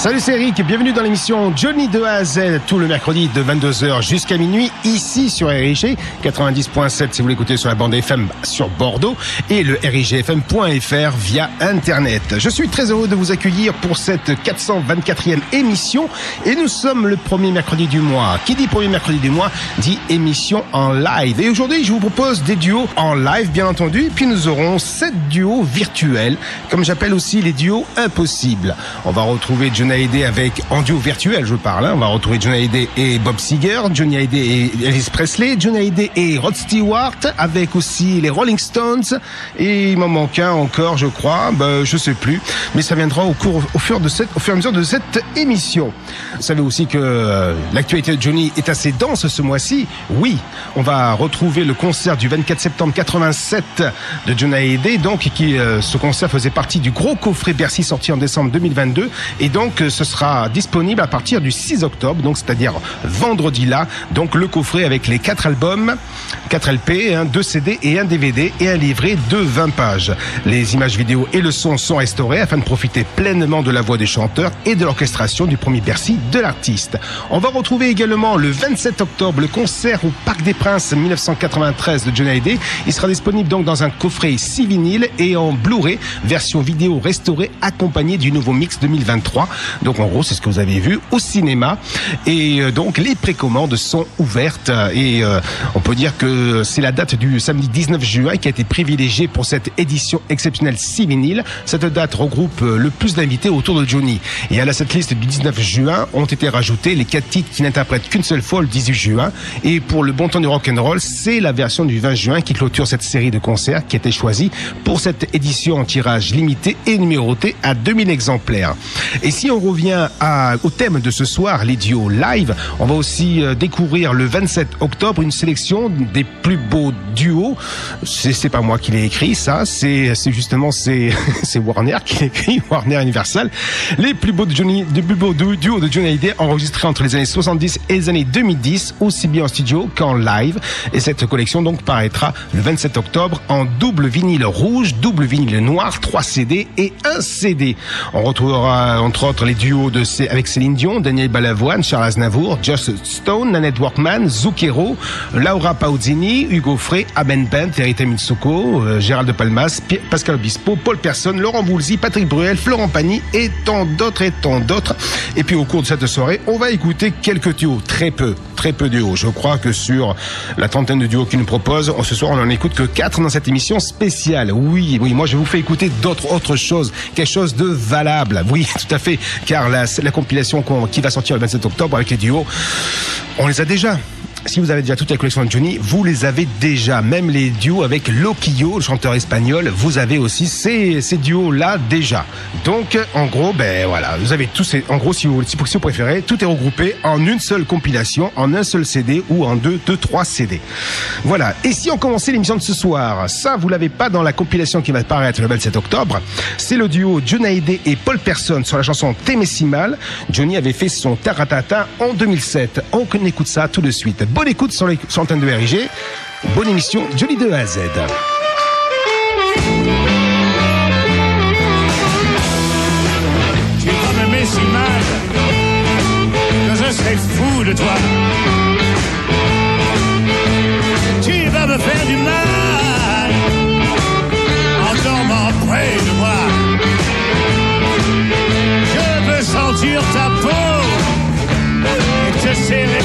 Salut, c'est Eric. Bienvenue dans l'émission Johnny de A à Z, tout le mercredi de 22h jusqu'à minuit, ici sur RIG 90.7 si vous l'écoutez sur la bande FM sur Bordeaux et le RIGFM.fr via Internet. Je suis très heureux de vous accueillir pour cette 424e émission et nous sommes le premier mercredi du mois. Qui dit premier mercredi du mois dit émission en live. Et aujourd'hui, je vous propose des duos en live, bien entendu, puis nous aurons sept duos virtuels, comme j'appelle aussi les duos impossibles. On va retrouver Johnny Hallyday avec, en duo virtuel je parle, hein. on va retrouver Johnny Hallyday et Bob Seger, Johnny Hallyday et Elvis Presley, Johnny Hallyday et Rod Stewart, avec aussi les Rolling Stones, et il m'en manque un encore, je crois, ben, je sais plus, mais ça viendra au cours, au fur, de cette, au fur et à mesure de cette émission. Vous savez aussi que euh, l'actualité de Johnny est assez dense ce mois-ci. Oui, on va retrouver le concert du 24 septembre 87 de Johnny Hallyday, donc qui euh, ce concert faisait partie du gros coffret Bercy sorti en décembre 2022, et donc ce sera disponible à partir du 6 octobre, donc c'est-à-dire vendredi là. Donc le coffret avec les quatre albums, 4 LP, un 2 CD et un DVD et un livret de 20 pages. Les images vidéo et le son sont restaurés afin de profiter pleinement de la voix des chanteurs et de l'orchestration du premier Bercy de l'artiste. On va retrouver également le 27 octobre le concert au Parc des Princes 1993 de Johnny Hallyday. Il sera disponible donc dans un coffret 6 vinyles et en Blu-ray, version vidéo restaurée accompagnée du nouveau mix 2023. Donc en gros, c'est ce que vous avez vu au cinéma. Et euh, donc les précommandes sont ouvertes et euh, on peut dire que c'est la date du samedi 19 juin qui a été privilégiée pour cette édition exceptionnelle 6 vinyles. Cette date regroupe euh, le plus d'invités autour de Johnny. Et à la cette liste du 19 juin ont été rajoutés les quatre titres qui n'interprètent qu'une seule fois le 18 juin. Et pour le bon temps du rock'n'roll, c'est la version du 20 juin qui clôture cette série de concerts qui a été choisie pour cette édition en tirage limité et numéroté à 2000 exemplaires. Et si revient au thème de ce soir, les duos live, on va aussi euh, découvrir le 27 octobre une sélection des plus beaux duos. C'est pas moi qui l'ai écrit, ça, c'est justement c'est Warner qui l'a écrit, Warner Universal. Les plus beaux de Johnny, plus beaux du- duos de Johnny Hallyday enregistrés entre les années 70 et les années 2010, aussi bien en studio qu'en live. Et cette collection donc paraîtra le 27 octobre en double vinyle rouge, double vinyle noir, 3 CD et un CD. On retrouvera entre autres les duos de avec Céline Dion, Daniel Balavoine, Charles Aznavour, Joss Stone, Nanette Workman, Zucchero, Laura Pausini, Hugo Frey, Aben Bent, Erita Mitsuko, euh, Gérald de Palmas, Pascal Obispo, Paul Persson, Laurent Voulzy, Patrick Bruel, Florent Pagny et tant d'autres et tant d'autres. Et puis au cours de cette soirée, on va écouter quelques duos, très peu, très peu de duos. Je crois que sur la trentaine de duos qu'ils nous proposent, ce soir on en écoute que quatre dans cette émission spéciale. Oui, oui, moi je vous fais écouter d'autres autres choses, quelque chose de valable. Oui, tout à fait, car la, la compilation qui va sortir le 27 octobre avec les duos, on les a déjà. Si vous avez déjà toute la collection de Johnny, vous les avez déjà. Même les duos avec Loquillo, le chanteur espagnol, vous avez aussi ces, ces duos-là déjà. Donc, en gros, ben voilà, vous avez tous ces, en gros, si vous, si vous préférez, tout est regroupé en une seule compilation, en un seul CD ou en deux, deux, trois CD. Voilà. Et si on commençait l'émission de ce soir, ça, vous l'avez pas dans la compilation qui va paraître le 27 octobre. C'est le duo Johnny Hallyday et Paul Person sur la chanson Témécimal. Johnny avait fait son Taratata en 2007. On écoute ça tout de suite. Bonne écoute sur l'antenne de RIG. Bonne émission, jolie 2 à Z. Tu vas m'aimer si mal que je serai fou de toi. Tu vas me faire du mal en dormant près de moi. Je veux sentir ta peau et te serrer.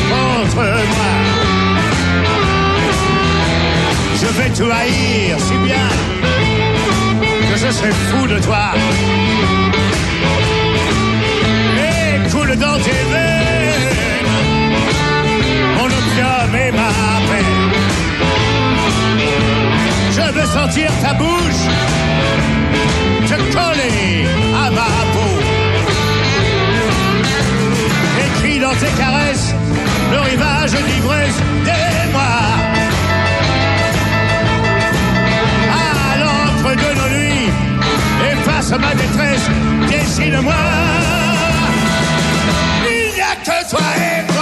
Je vais tout haïr, si bien que je serai fou de toi. Et coule dans tes veines mon opium et ma peine. Je veux sentir ta bouche te coller à ma peau. Écris dans tes caresses le rivage d'ivresse des mois. À l'encre de nos nuits, efface ma détresse, dessine-moi. Il n'y a que toi et moi.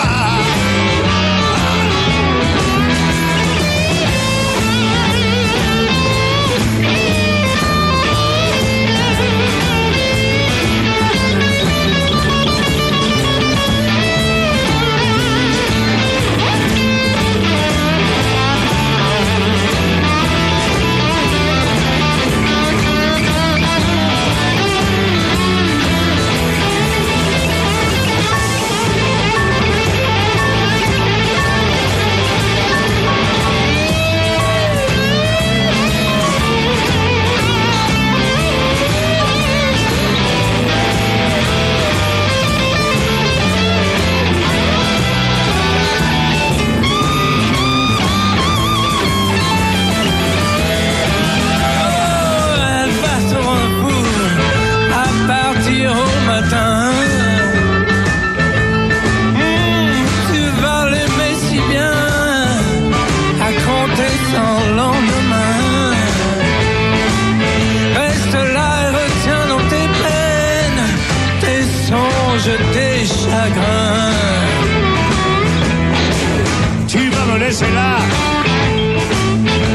Laisser là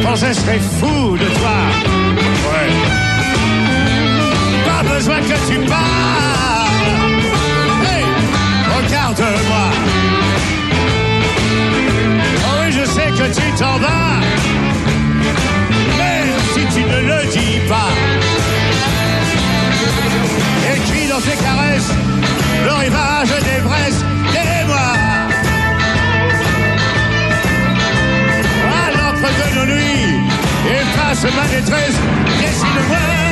quand je serai fou de toi. Ouais. Pas besoin que tu parles. Hey, regarde-moi. Oh oui, je sais que tu t'en vas. Même si tu ne le dis pas. Écrit dans tes caresses le rivage nuits, efface ma détresse, dessine-moi.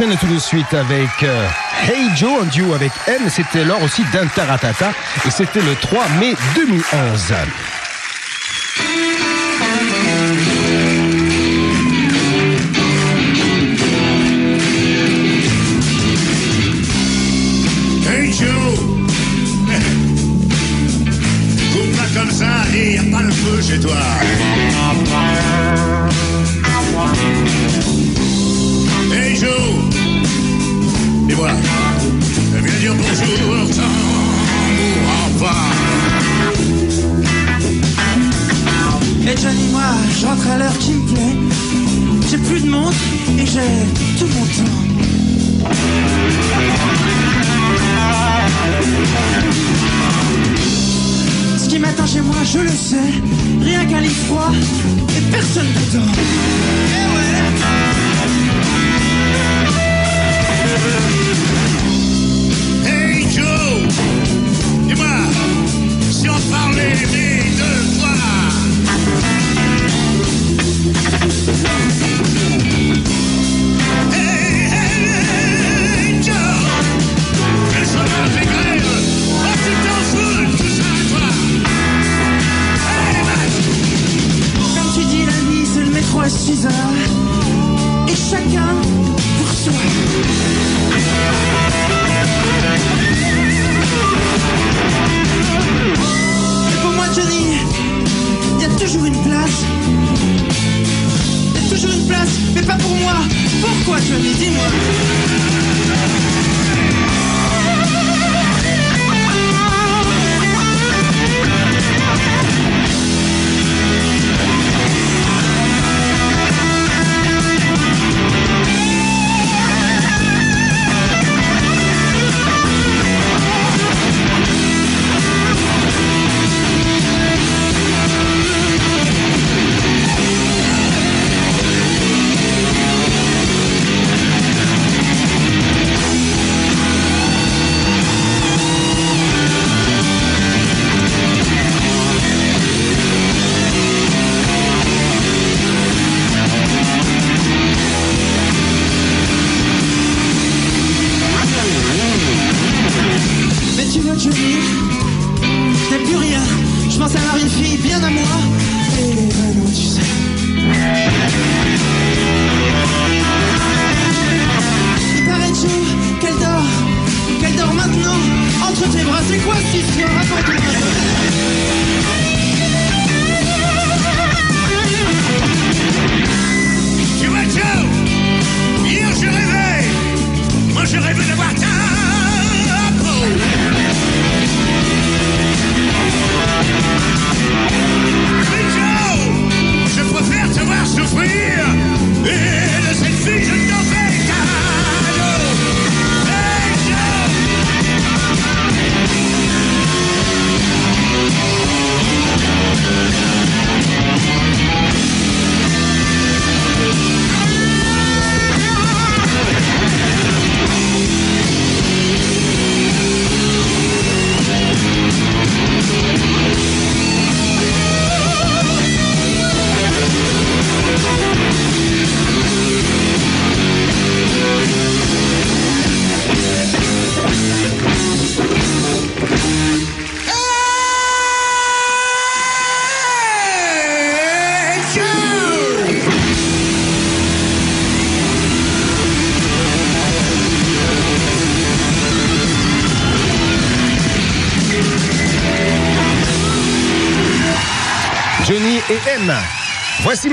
On enchaîne tout de suite avec euh, Hey Joe, en duo avec M. C'était lors aussi d'un Taratata et c'était le 3 mai 2011.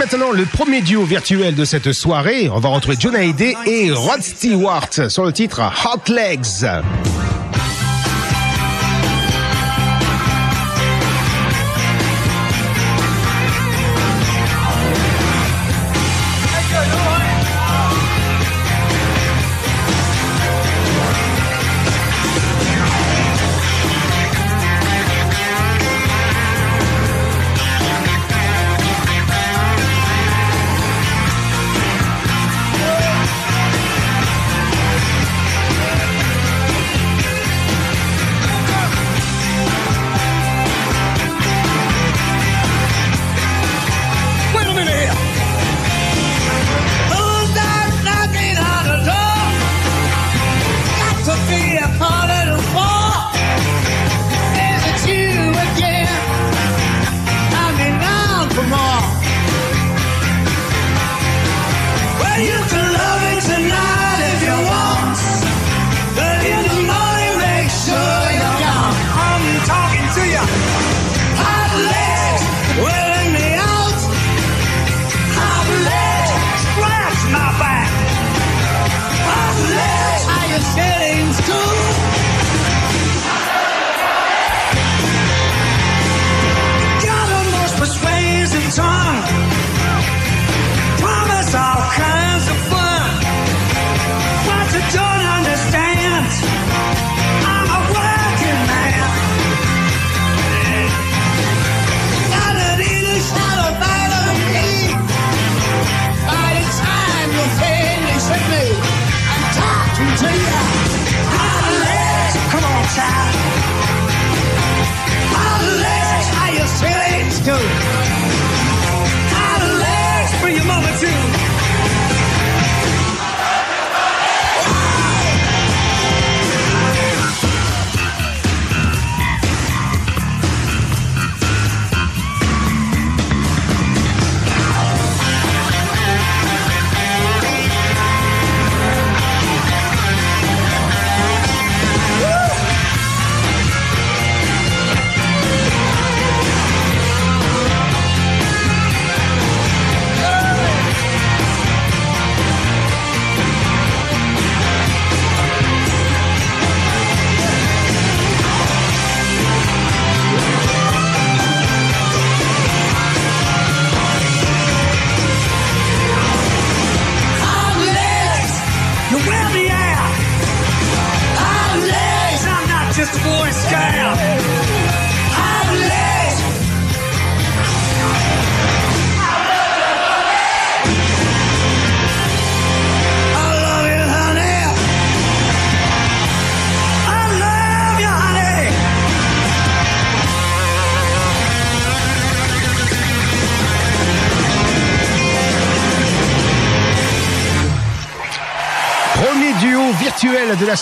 maintenant le premier duo virtuel de cette soirée. On va retrouver John Hallyday et Rod Stewart sur le titre Hot Legs.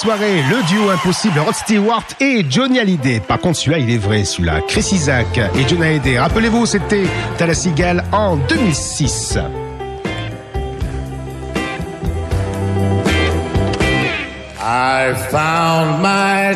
Le duo impossible Rod Stewart et Johnny Hallyday. Par contre, celui-là, il est vrai, celui-là. Chris Isaac et Johnny Hallyday. Rappelez-vous, c'était Tala Seagal en 2006. I found my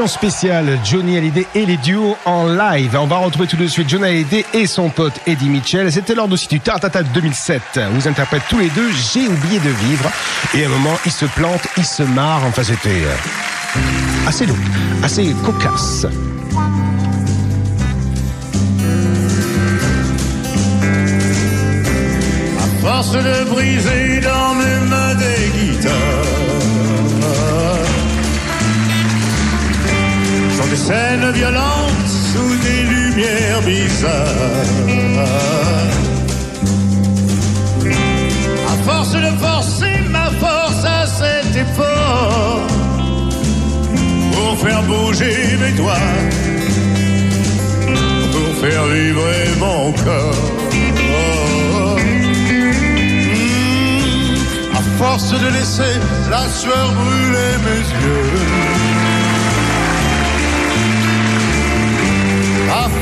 Émission spéciale Johnny Hallyday et les duos en live. On va retrouver tout de suite Johnny Hallyday et son pote Eddie Mitchell. C'était lors aussi du Tartata 2007. Vous interprètent tous les deux J'ai oublié de vivre. Et à un moment, ils se plantent, ils se marrent. Enfin, c'était euh, assez lourd, assez cocasse. force de briser dans mes mains des guitares. Scènes violentes sous des lumières bizarres. À force de forcer ma force à cet effort pour faire bouger mes doigts, pour faire vibrer mon corps. À force de laisser la sueur brûler mes yeux.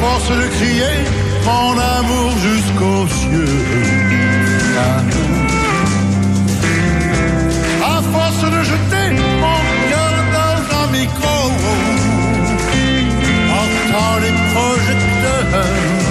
Force de crier mon amour jusqu'aux cieux. À force de jeter mon cœur dans un micro. Entends les projecteurs.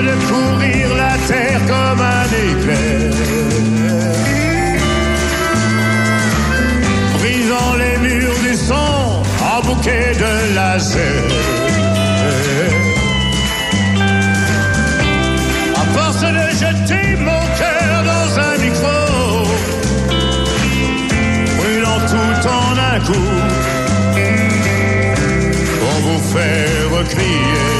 de courir la terre comme un éclair. Brisant les murs du son en bouquet de laser. À force de jeter mon cœur dans un micro, brûlant tout en un coup, pour vous faire crier.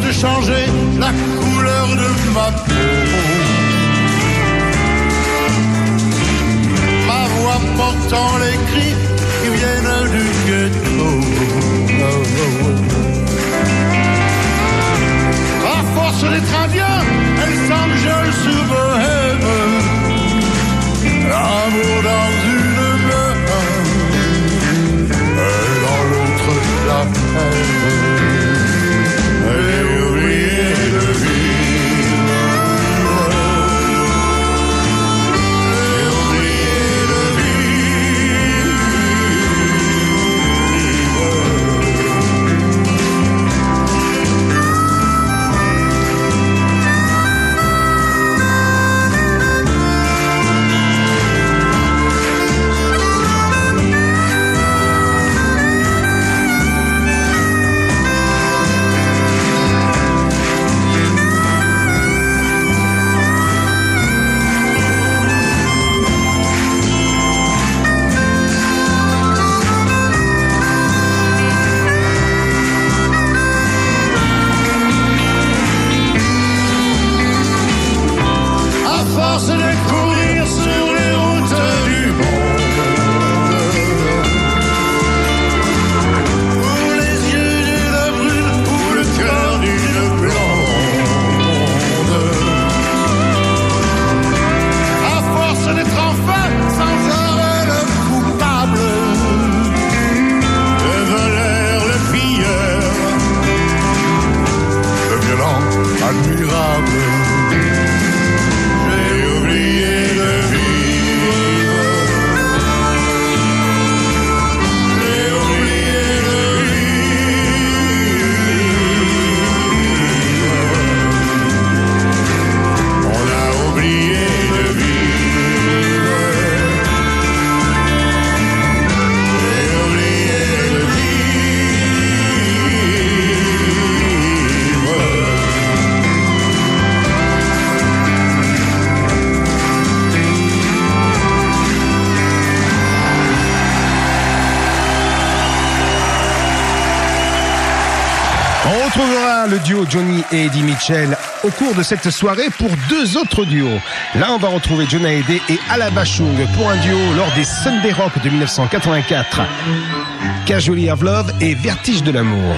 Changer la couleur de ma peau, ma voix portant les cris qui viennent du ghetto. À force d'être indien, elle s'enjole sous. L'amour dans une main et dans l'autre la. Au cours de cette soirée pour deux autres duos. Là, on va retrouver John Hallyday et Alabashung pour un duo lors des Sunday Rock de 1984. Casually of Love et Vertige de l'amour.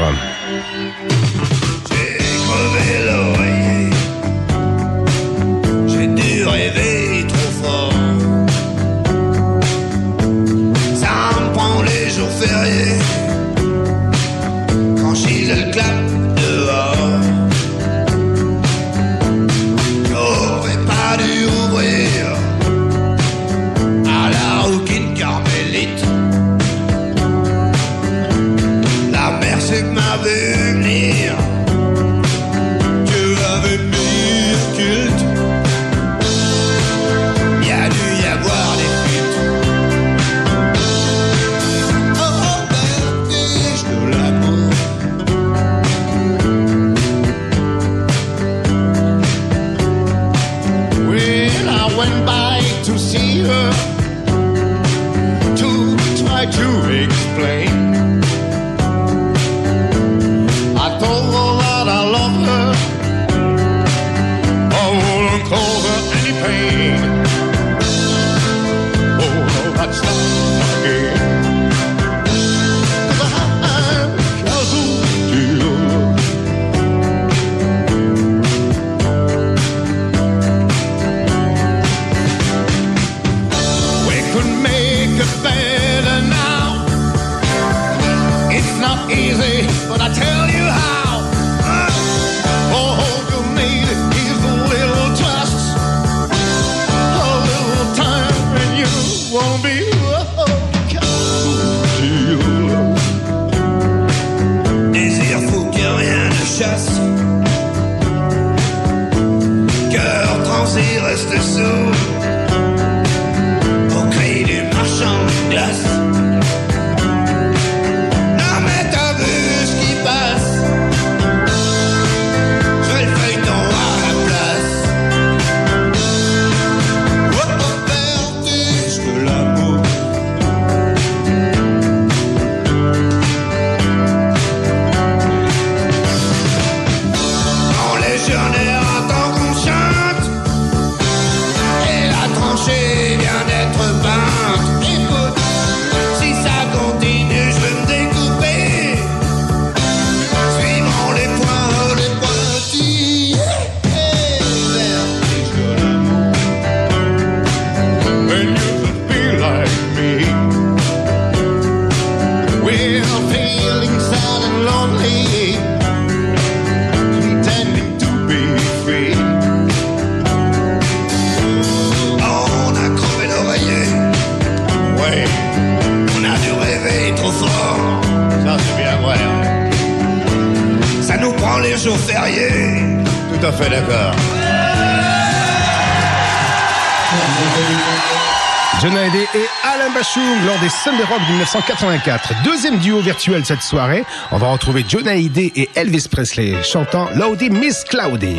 Sunday Rock de 1984. Deuxième duo virtuel cette soirée. On va retrouver John Hallyday et Elvis Presley chantant Lordy Miss Cloudy.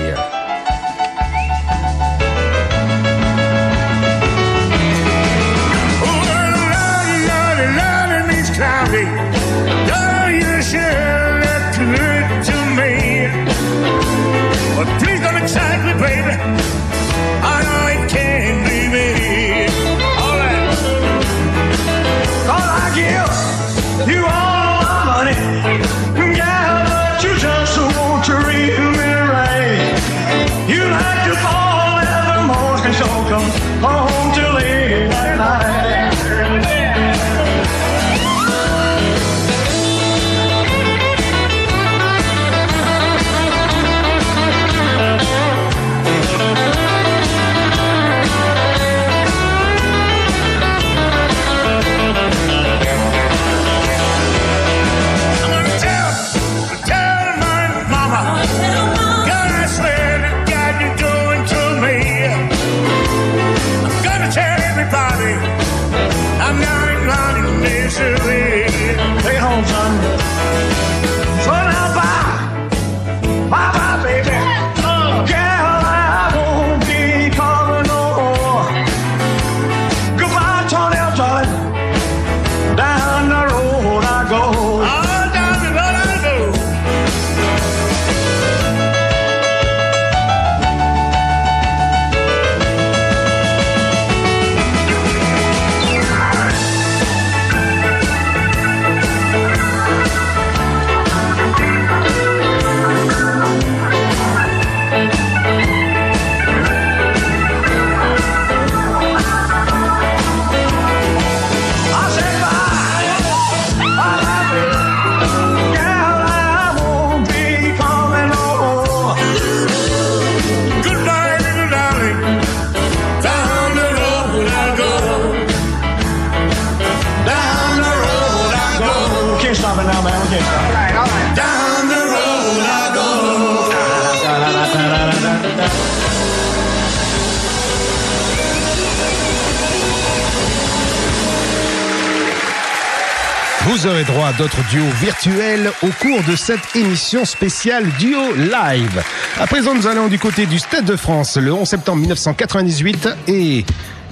Duos virtuels au cours de cette émission spéciale Duo Live. À présent, nous allons du côté du Stade de France le 11 septembre 1998 et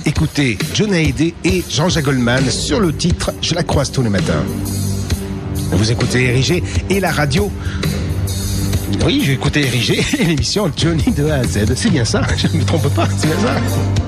écoutez John Hallyday et Jean-Jacques Goldman sur le titre Je la croise tous les matins. Vous écoutez Érigé et la radio. Oui, j'ai écouté Érigé et l'émission Johnny de A à Z. C'est bien ça, je ne me trompe pas, c'est bien ça.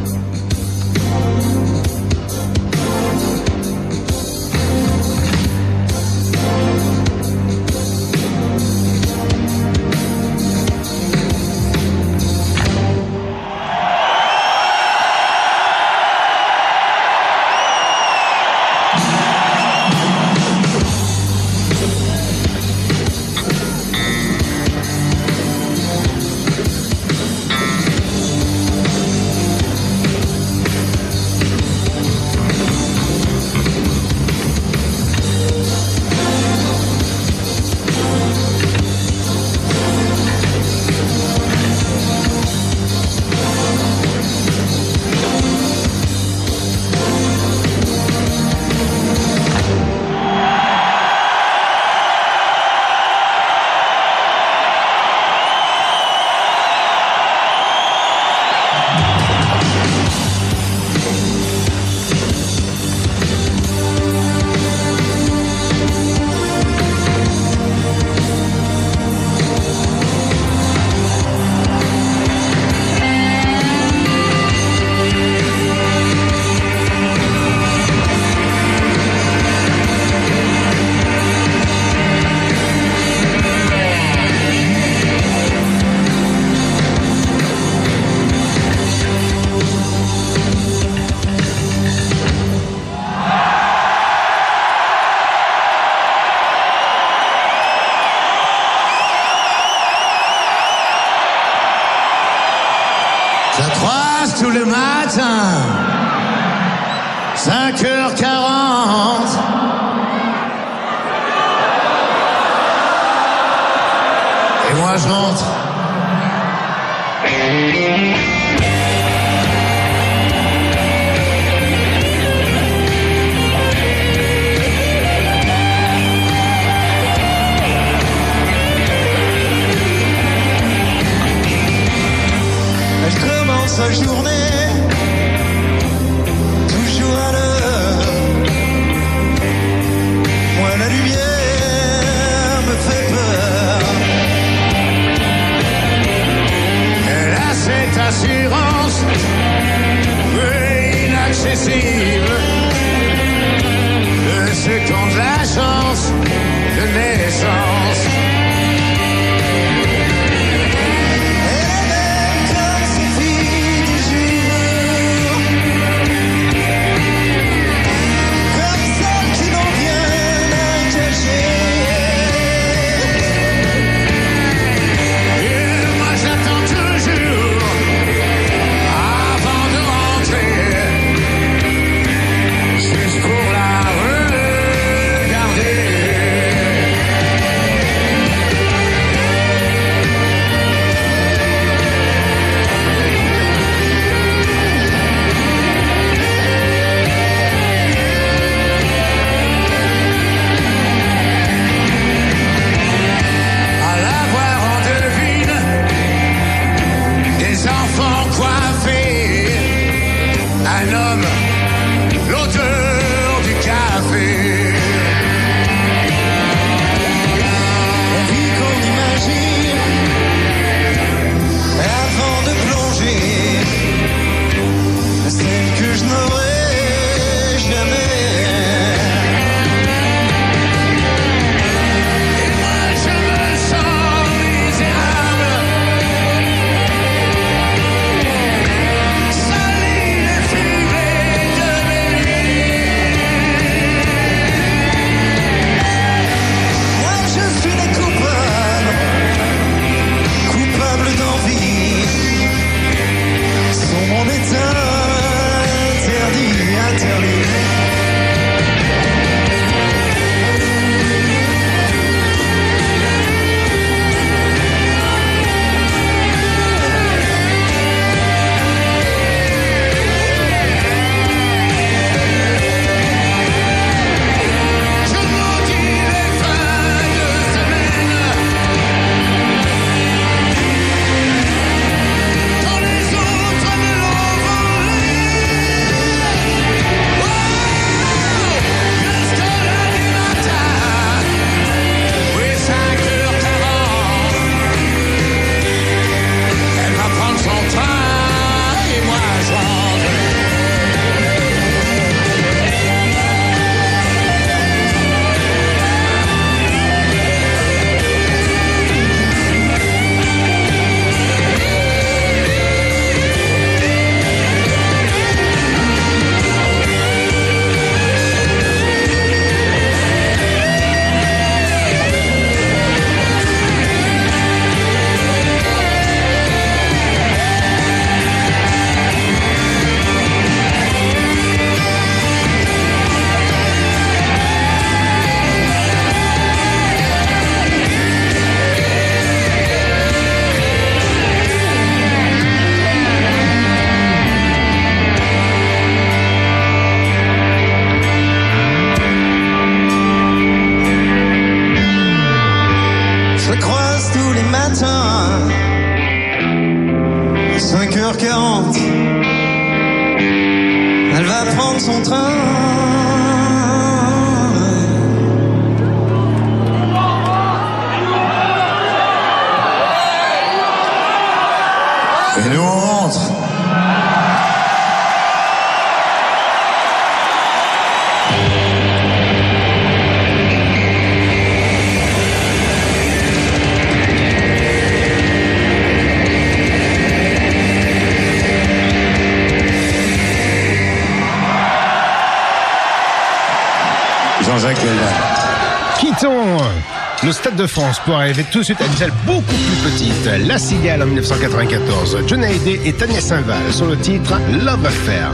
De France pour arriver tout de suite à une salle beaucoup plus petite. La Cigale en 1994, John Hallyday et Tania Saint-Val sur le titre Love Affair.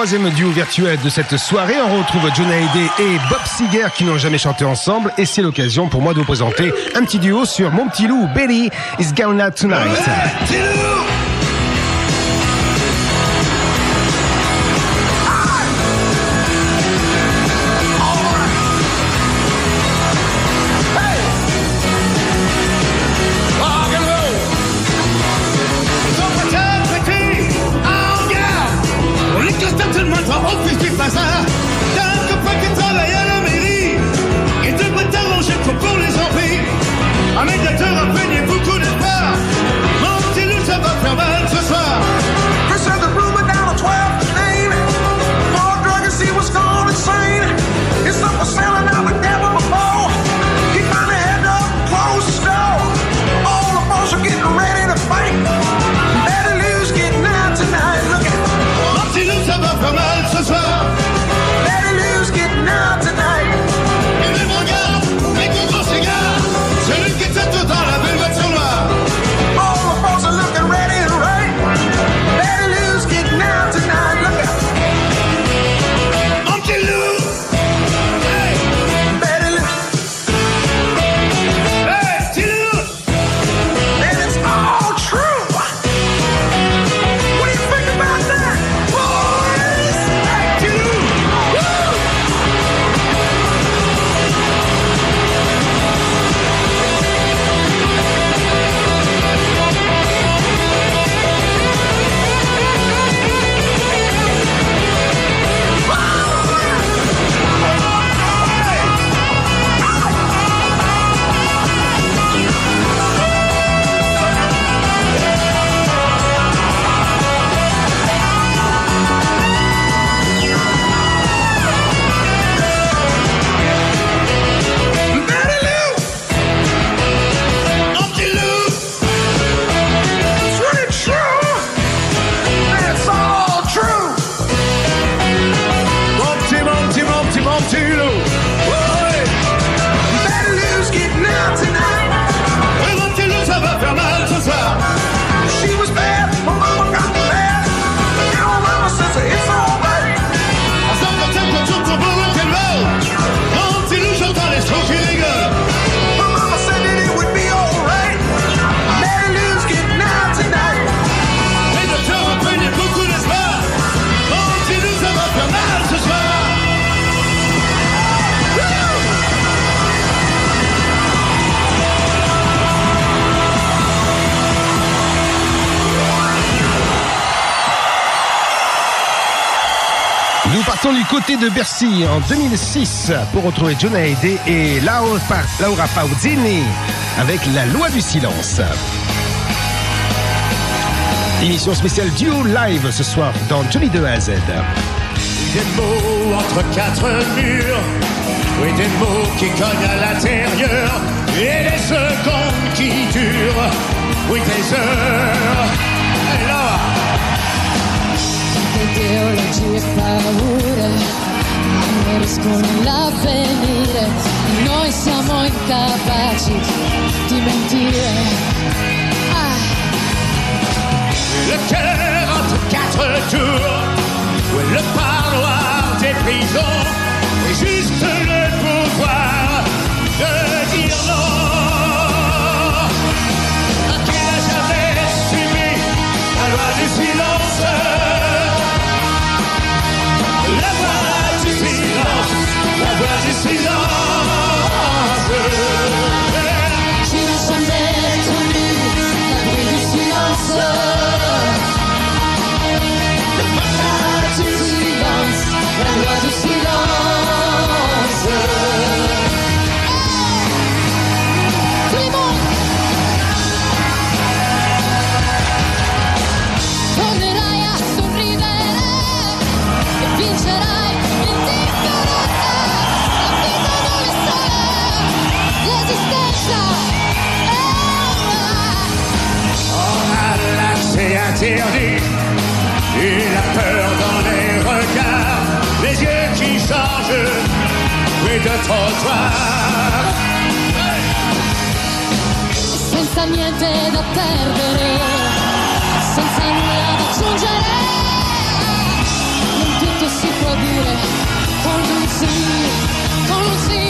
troisième duo virtuel de cette soirée. On retrouve John Hallyday et Bob Seger qui n'ont jamais chanté ensemble et c'est l'occasion pour moi de vous présenter un petit duo sur Mon petit loup, Belly is Gonna Tonight. de Bercy en 2006 pour retrouver John Hallyday et Laura Pausini avec La loi du silence. Émission spéciale Duo Live ce soir dans Johnny 2 à Z. Oui, des mots entre quatre murs, oui, des mots qui cognent à l'intérieur, et les secondes qui durent, oui, des heures. Là. Ideologies par Noi siamo incapaci di mentire. Le cœur entre quatre tours, le parloir des prisons, silence. interdit. Et la peur dans les regards, les yeux qui changent, bruit de trottoir. Senza niente da perdere, senza nulla da aggiungere, non tutto si può dire con un sì, con un sì.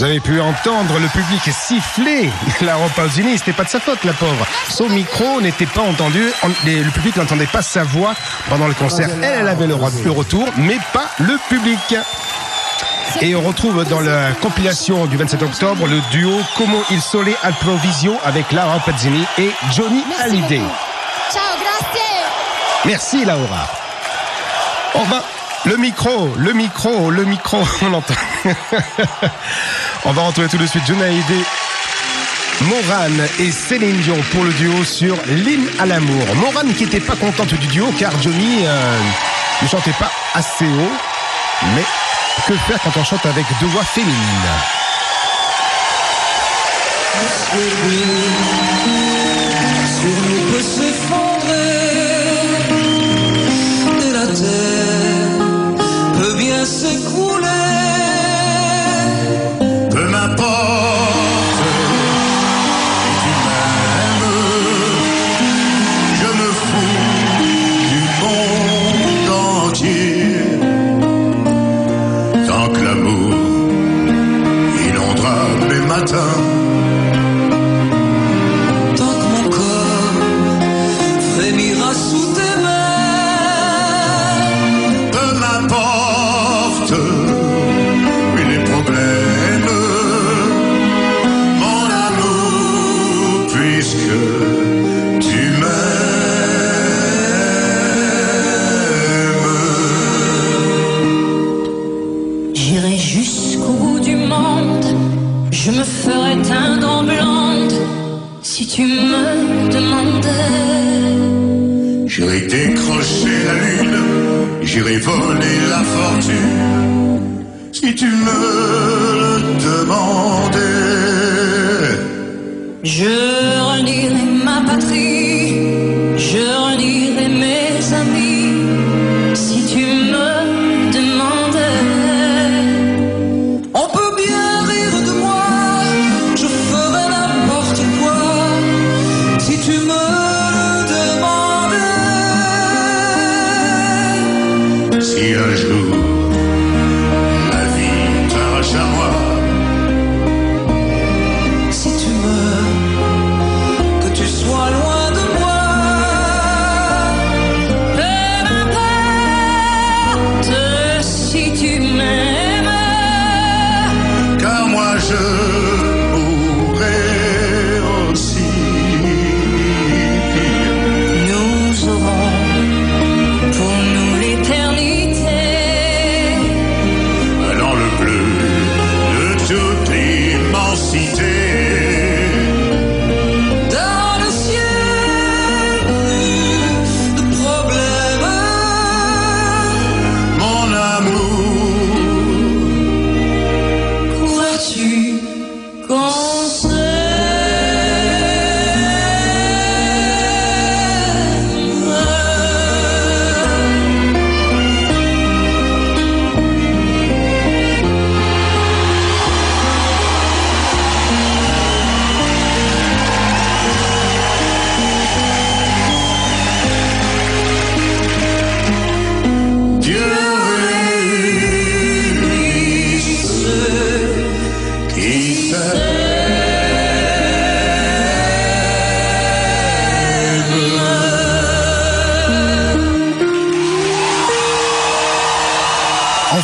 Vous avez pu entendre le public siffler Laurent Pausini, c'était pas de sa faute, la pauvre. Son micro n'était pas entendu, le public n'entendait pas sa voix pendant le concert. Elle, elle avait le, roi- le retour, mais pas le public. Et on retrouve dans la compilation du 27 octobre le duo Como il Sole al Provisio avec Laura Pazzini et Johnny Hallyday. Ciao, grazie Merci Laura. On va le micro, le micro, le micro, on entend. On va retrouver tout de suite Hallyday, Morane et Céline Dion pour le duo sur L'hymne à l'amour. Morane qui était pas contente du duo car Johnny euh, ne chantait pas assez haut, mais que faire quand on chante avec deux voix féminines? J'irai voler la fortune, si tu me le demandais. Je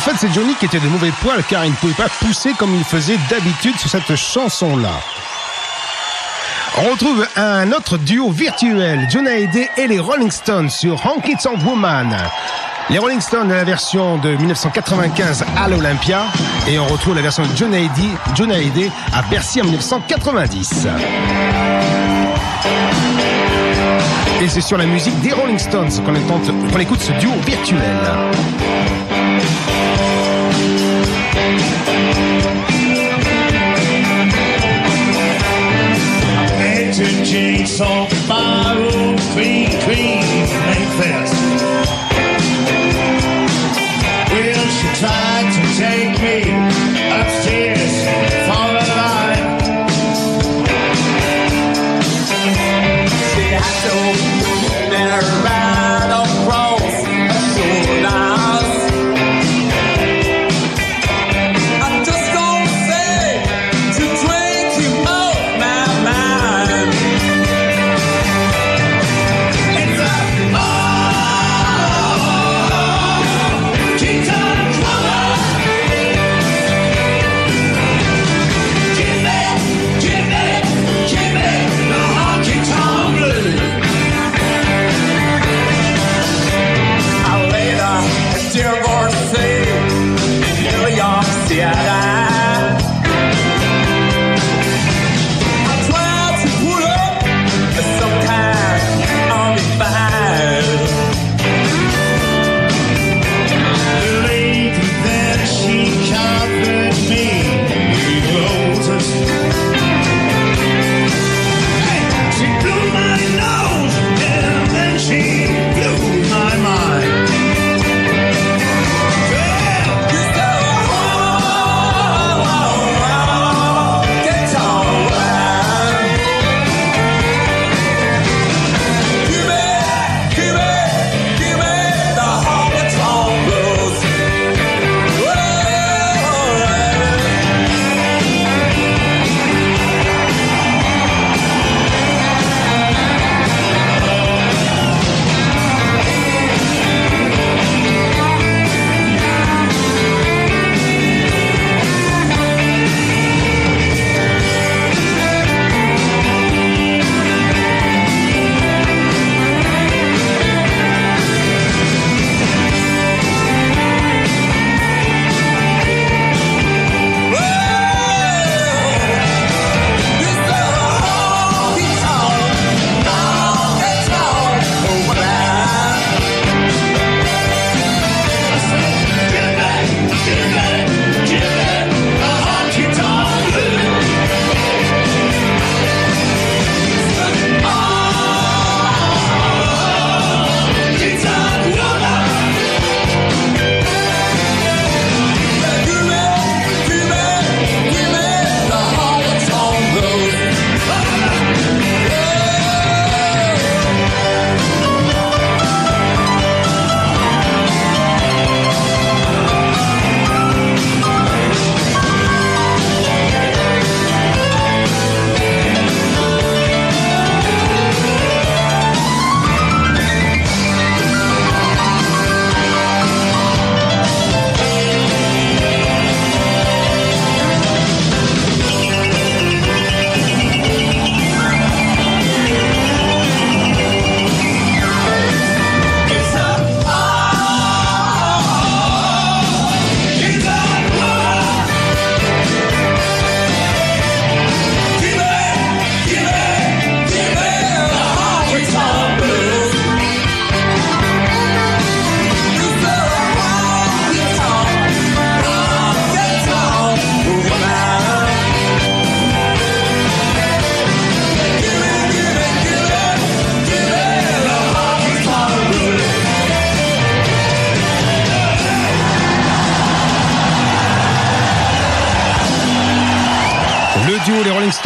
fait, c'est Johnny qui était de mauvais poil car il ne pouvait pas pousser comme il faisait d'habitude sur cette chanson-là. On retrouve un autre duo virtuel, John Hallyday et les Rolling Stones sur Honky Tonk Woman. Les Rolling Stones, la version de 1995 à l'Olympia, et on retrouve la version de John Hallyday, John Hallyday à Bercy en 1990. Et c'est sur la musique des Rolling Stones qu'on écoute- qu'on écoute ce duo virtuel. to Jigsaw Bar, clean, clean, Memphis.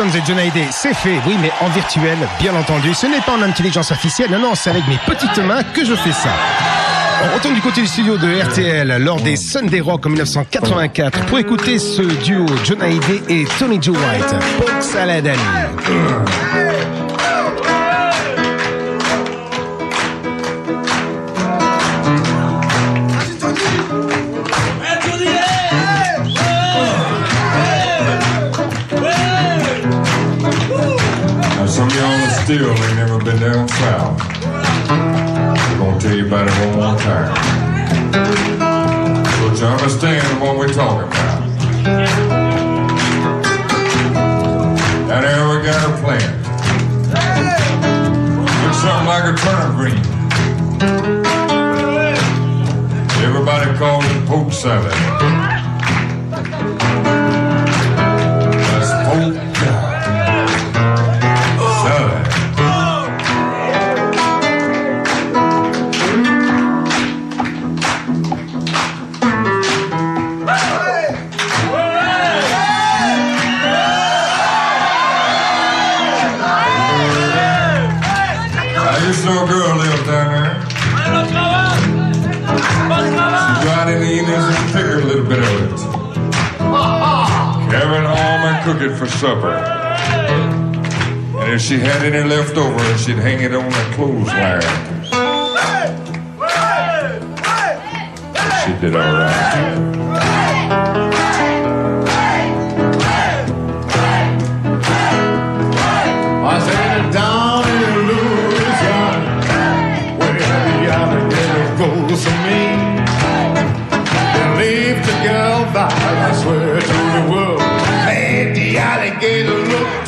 Et c'est fait, oui, mais en virtuel, bien entendu. Ce n'est pas en intelligence artificielle, non, c'est avec mes petites mains que je fais ça. On retourne du côté du studio de RTL lors des Sunday Rock en 1984 pour écouter ce duo John Hallyday et Tony Joe White. Salad still ain't never been down south. We're gonna tell you about it one more time. So you understand what we're talking about. Down there we got a plant. Looks something like a turnip green. Everybody calls it poke salad. Home and cook it for supper. And if she had any left over, she'd hang it on the clothesline. She did all right.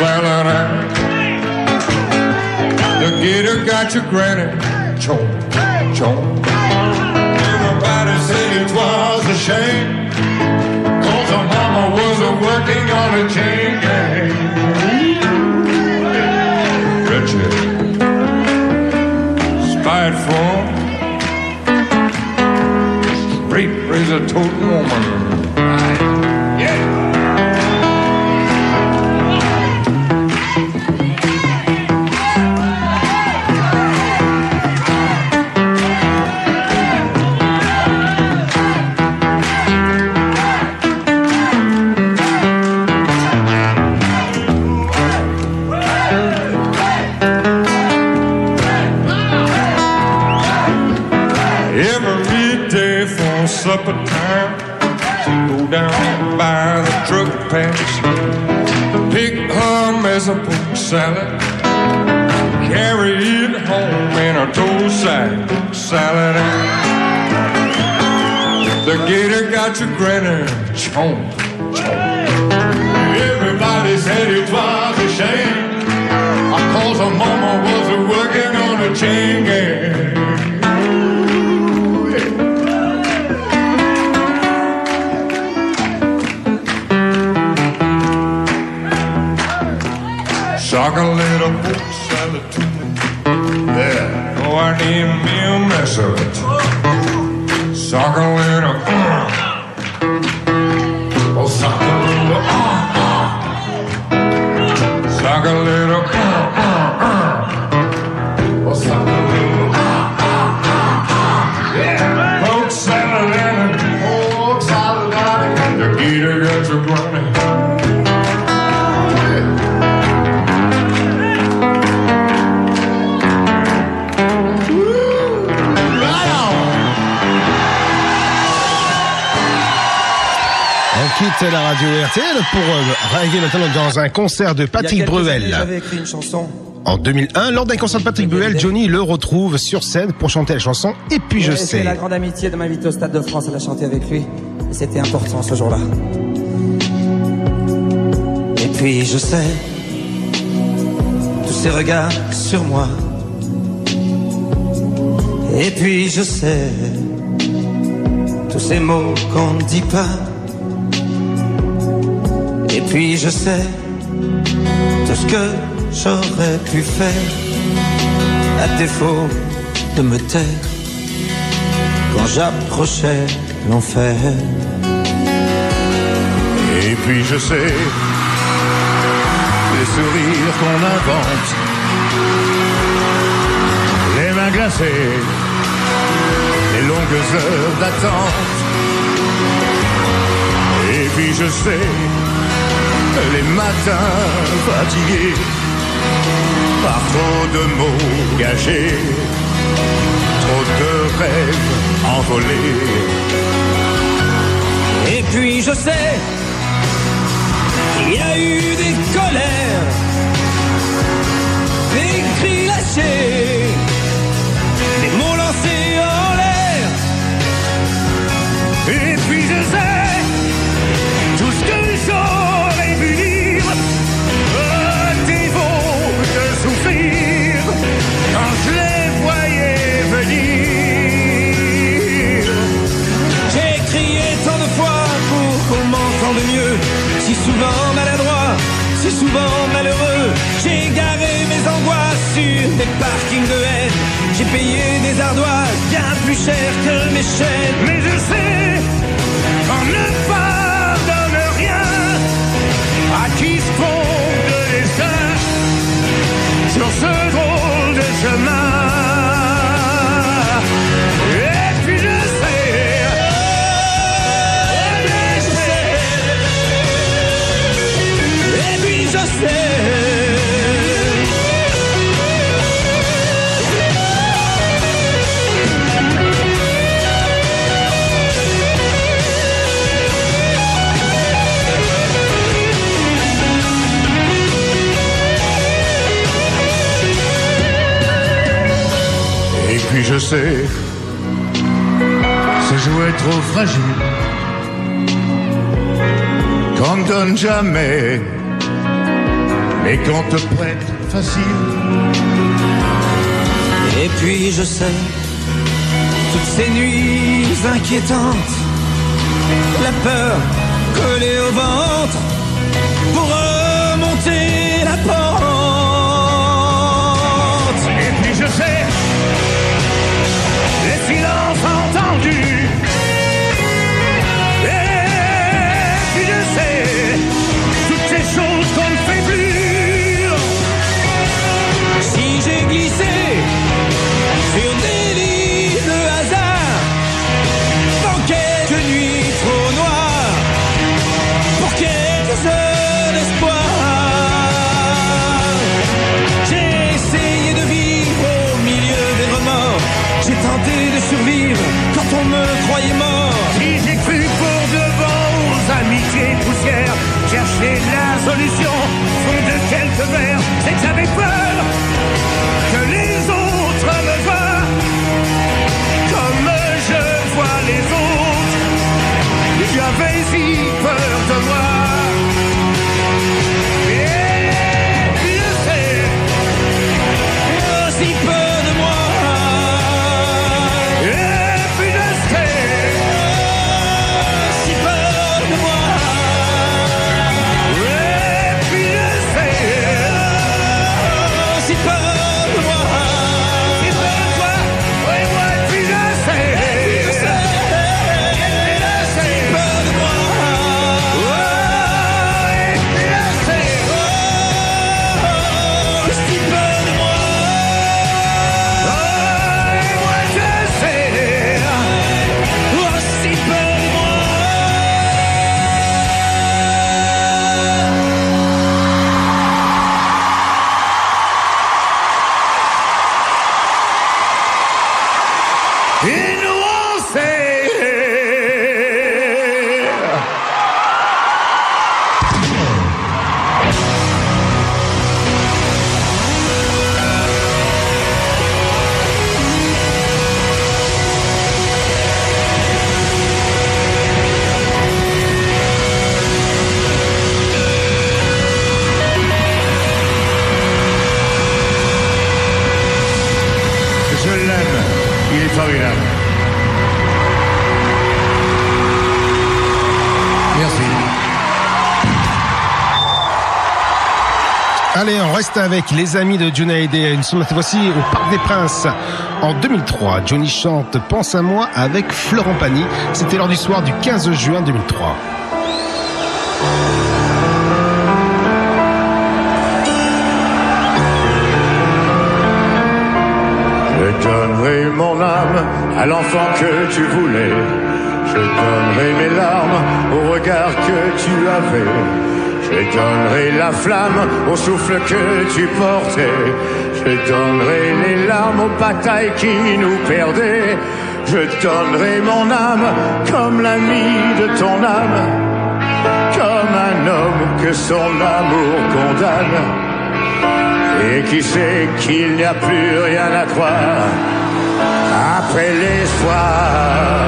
Salad out. The gator got your granny. Chomp, chomp. Everybody said it was a shame. Cause her mama was a working on a chain gang. Wretched, spiteful, straight razor toting woman. Salad, carry it home in a tow sack. Salad, the gator got granny chomp, chomp. Maintenant dans un concert de Patrick Bruel. J'avais écrit une chanson. En 2001, lors d'un concert de Patrick Bruel, Johnny le retrouve sur scène pour chanter la chanson Et puis je sais. La grande amitié de m'inviter au Stade de France à la chanter avec lui. Et c'était important ce jour-là. Et puis je sais, tous ces regards sur moi. Et puis je sais, tous ces mots qu'on ne dit pas. Puis je sais, tout ce que j'aurais pu faire, à défaut de me taire quand j'approchais l'enfer. Et puis je sais les sourires qu'on invente, les mains glacées, les longues heures d'attente. Et puis je sais les matins fatigués par trop de mots gâchés, trop de rêves envolés. Et puis je sais qu'il y a eu des colères, des cris lâchés, des mots lancés en l'air. Et puis je sais m'entende mieux, si souvent maladroit, si souvent malheureux. J'ai garé mes angoisses sur des parkings de haine. J'ai payé des ardoises bien plus cher que mes chaînes. Mais je sais qu'on ne pardonne rien à qui se trompe de sur ce drôle de chemin. Sais, ce jouet trop fragile qu'on ne donne jamais, mais qu'on te prête facile. Et puis je sais, toutes ces nuits inquiétantes, la peur collée au ventre pour remonter les chercher la solution reste avec les amis de Johnny Hallyday. Nous sommes cette fois-ci au Parc des Princes. En 2003, Johnny chante Pense à moi avec Florent Pagny. C'était lors du soir du 15 juin 2003. Je donnerai mon âme à l'enfant que tu voulais. Je donnerai mes larmes au regard que tu avais. Je donnerai la flamme au souffle que tu portais. Je donnerai les larmes aux batailles qui nous perdaient. Je donnerai mon âme comme l'ami de ton âme, comme un homme que son amour condamne. Et qui sait qu'il n'y a plus rien à croire après l'espoir.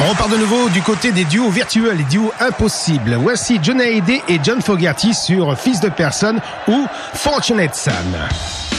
On repart de nouveau du côté des duos virtuels, les duos impossibles. Voici John Hallyday et John Fogerty sur Fils de personne ou Fortunate Son.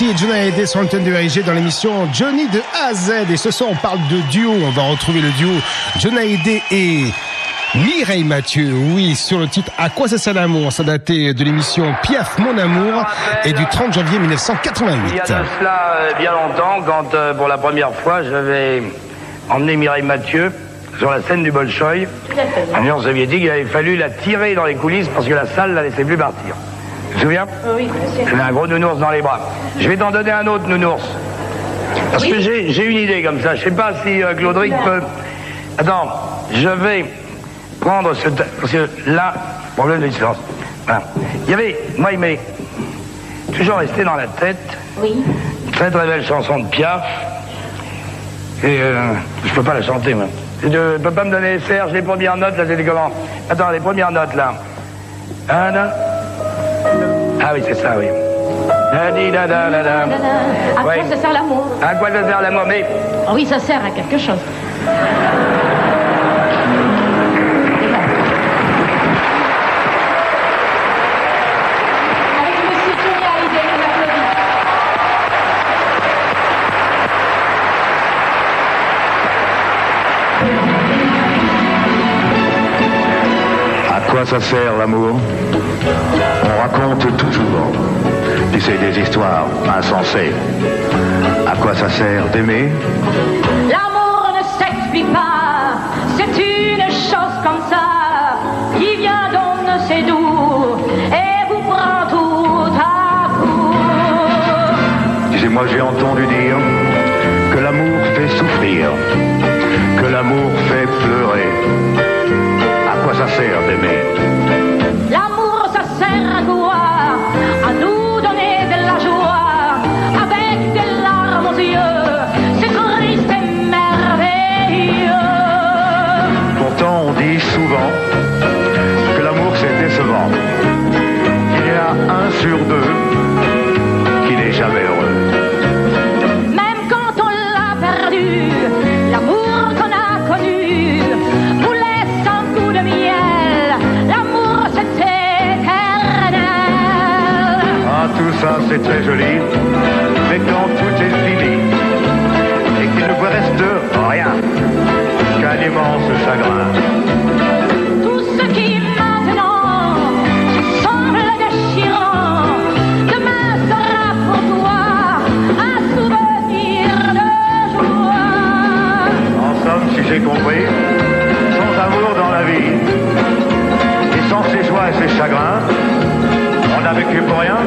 John Fogerty et sont l'antenne de RG dans l'émission Johnny de A à Z. Et ce soir, on parle de duo. On va retrouver le duo Jonah Hallyday et Mireille Mathieu. Oui, sur le titre À quoi ça sert l'amour? Ça datait de l'émission Piaf Mon Amour et du 30 janvier Il y a 1988. de cela euh, bien longtemps, quand euh, pour la première fois j'avais emmené Mireille Mathieu sur la scène du Bolchoï, en Union soviétique, il avait fallu la tirer dans les coulisses parce que la salle la laissait plus partir. Tu te souviens Oui, bien sûr. A un gros nounours dans les bras. Je vais t'en donner un autre nounours. Parce que j'ai une idée comme ça. Je sais pas si euh, Claudric peut. Attends, je vais prendre ce. Parce que là, problème de distance. Voilà. Il y avait. Moi, il m'est toujours resté dans la tête. Oui. Très très belle chanson de Piaf. Et euh, je peux pas la chanter, moi. Je ne peux pas me donner les serres, les premières notes, là, c'était comment? Attends, les premières notes, là. Un, un. Ah oui, c'est ça, oui. À quoi ça sert l'amour. À quoi ça sert l'amour Mais Ah Oui, ça sert à quelque chose. À quoi ça sert l'amour? On raconte toujours, tu sais, des histoires insensées. À quoi ça sert d'aimer L'amour ne s'explique pas, c'est une chose comme ça, qui vient d'on ne sait d'où, et vous prend tout à coup. Tu sais, moi j'ai entendu dire que l'amour fait souffrir, que l'amour fait pleurer. À quoi ça sert d'aimer L'amour, ça sert à quoi c'est très joli, mais quand tout est fini, et qu'il ne vous reste rien qu'un immense chagrin. Tout ce qui maintenant semble déchirant, demain sera pour toi un souvenir de joie. En somme, si j'ai compris, sans amour dans la vie, et sans ses joies et ses chagrins, on a vécu pour rien.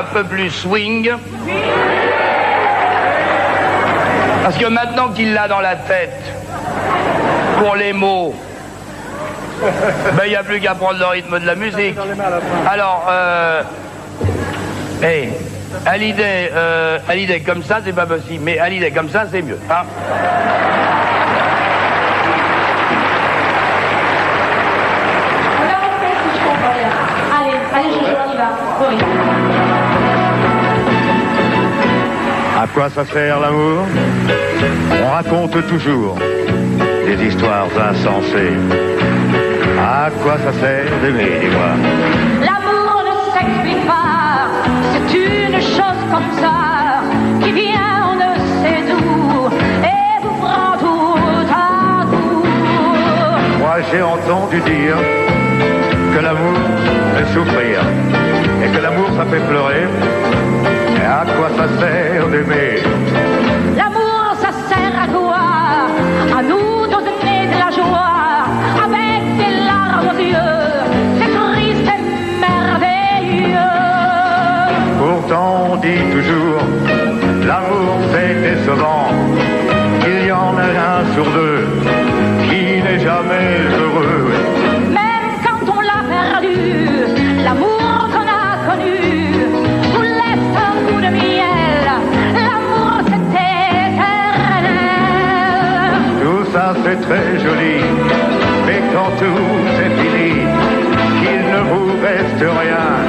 Un peu plus swing. Parce que maintenant qu'il l'a dans la tête, pour les mots, ben, il n'y a plus qu'à prendre le rythme de la musique. Alors, euh, hey, Hallyday, euh, Hallyday comme ça, c'est pas possible, mais Hallyday comme ça, c'est mieux. hein. Quoi ça sert l'amour On raconte toujours des histoires insensées. À quoi ça sert d'aimer, dis-moi L'amour ne s'explique pas, c'est une chose comme ça, qui vient on ne sait d'où, et vous prend tout à coup. Moi j'ai entendu dire que l'amour fait souffrir et que l'amour ça fait pleurer. À quoi ça sert d'aimer L'amour, ça sert à quoi? À nous donner de la joie, avec des larmes aux yeux, c'est triste et merveilleux. Pourtant on dit toujours l'amour c'est décevant. Il y en a un sur deux c'est joli, mais quand tout c'est fini, qu'il ne vous reste rien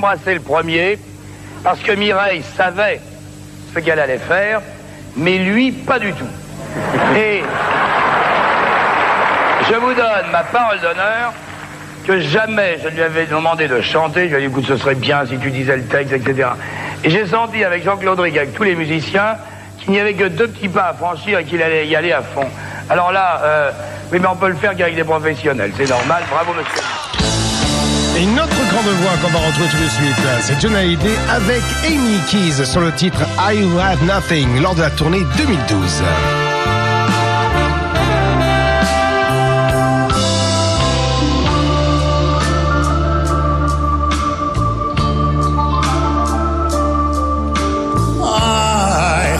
embrassé le premier parce que Mireille savait ce qu'elle allait faire, mais lui, pas du tout. Et je vous donne ma parole d'honneur que jamais je lui avais demandé de chanter. Je lui ai dit, écoute, ce serait bien si tu disais le texte, etc. Et j'ai senti avec Jean-Claude Rigue, avec tous les musiciens, qu'il n'y avait que deux petits pas à franchir et qu'il allait y aller à fond. Alors là, euh, oui, mais on peut le faire qu'avec des professionnels, c'est normal. Bravo, monsieur. Et une autre grande voix qu'on va retrouver tout de suite, c'est John Hallyday avec Amy Keys sur le titre I Have Nothing lors de la tournée 2012. I,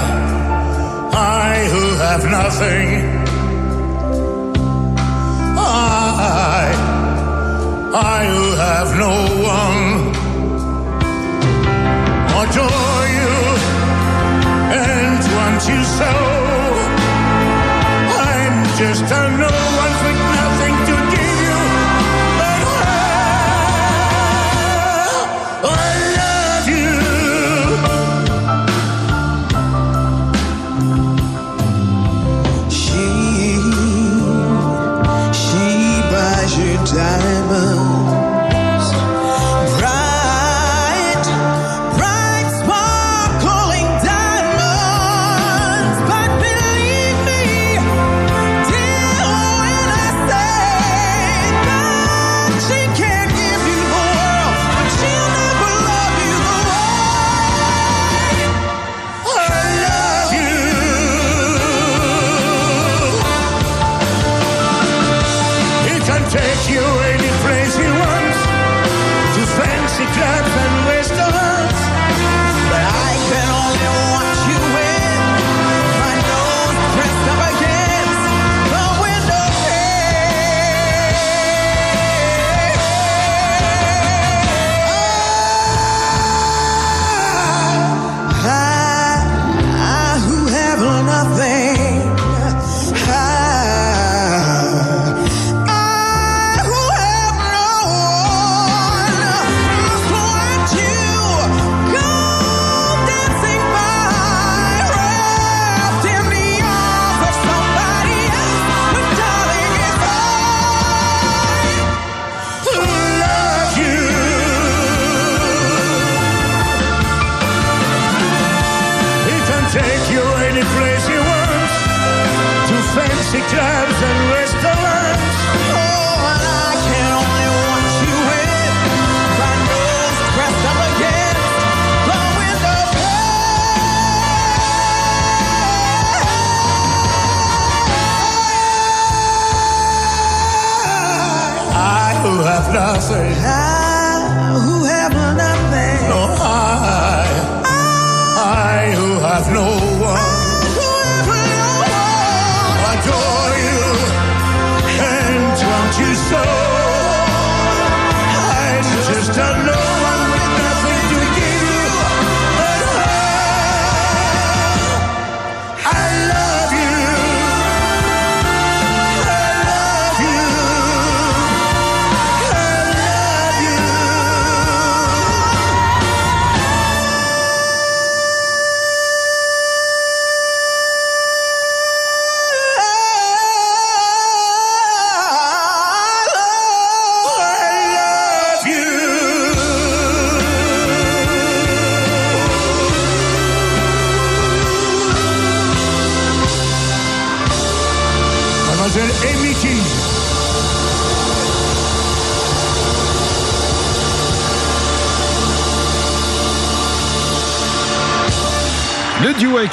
I who have nothing. You so. I'm just a no one with nothing to give you. But I, I love you. She, she buys you diamonds,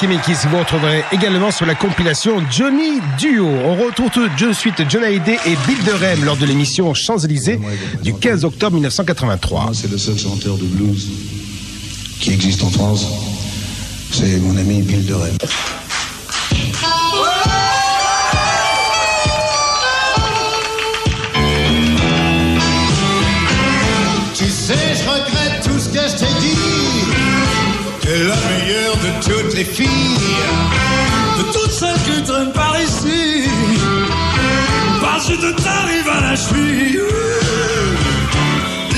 Vous retrouverez également sur la compilation Johnny Duo. On retrouve tout de suite John Hallyday et Bill de Rem lors de l'émission Champs-Élysées du 15 octobre 1983. C'est le seul chanteur de blues qui existe en France. C'est mon ami Bill de Rem. filles, de toutes celles qui traînent par ici. Parce que t'arrives à la cheville,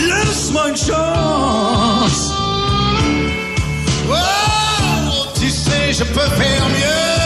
laisse-moi une chance. Oh, tu sais, je peux faire mieux.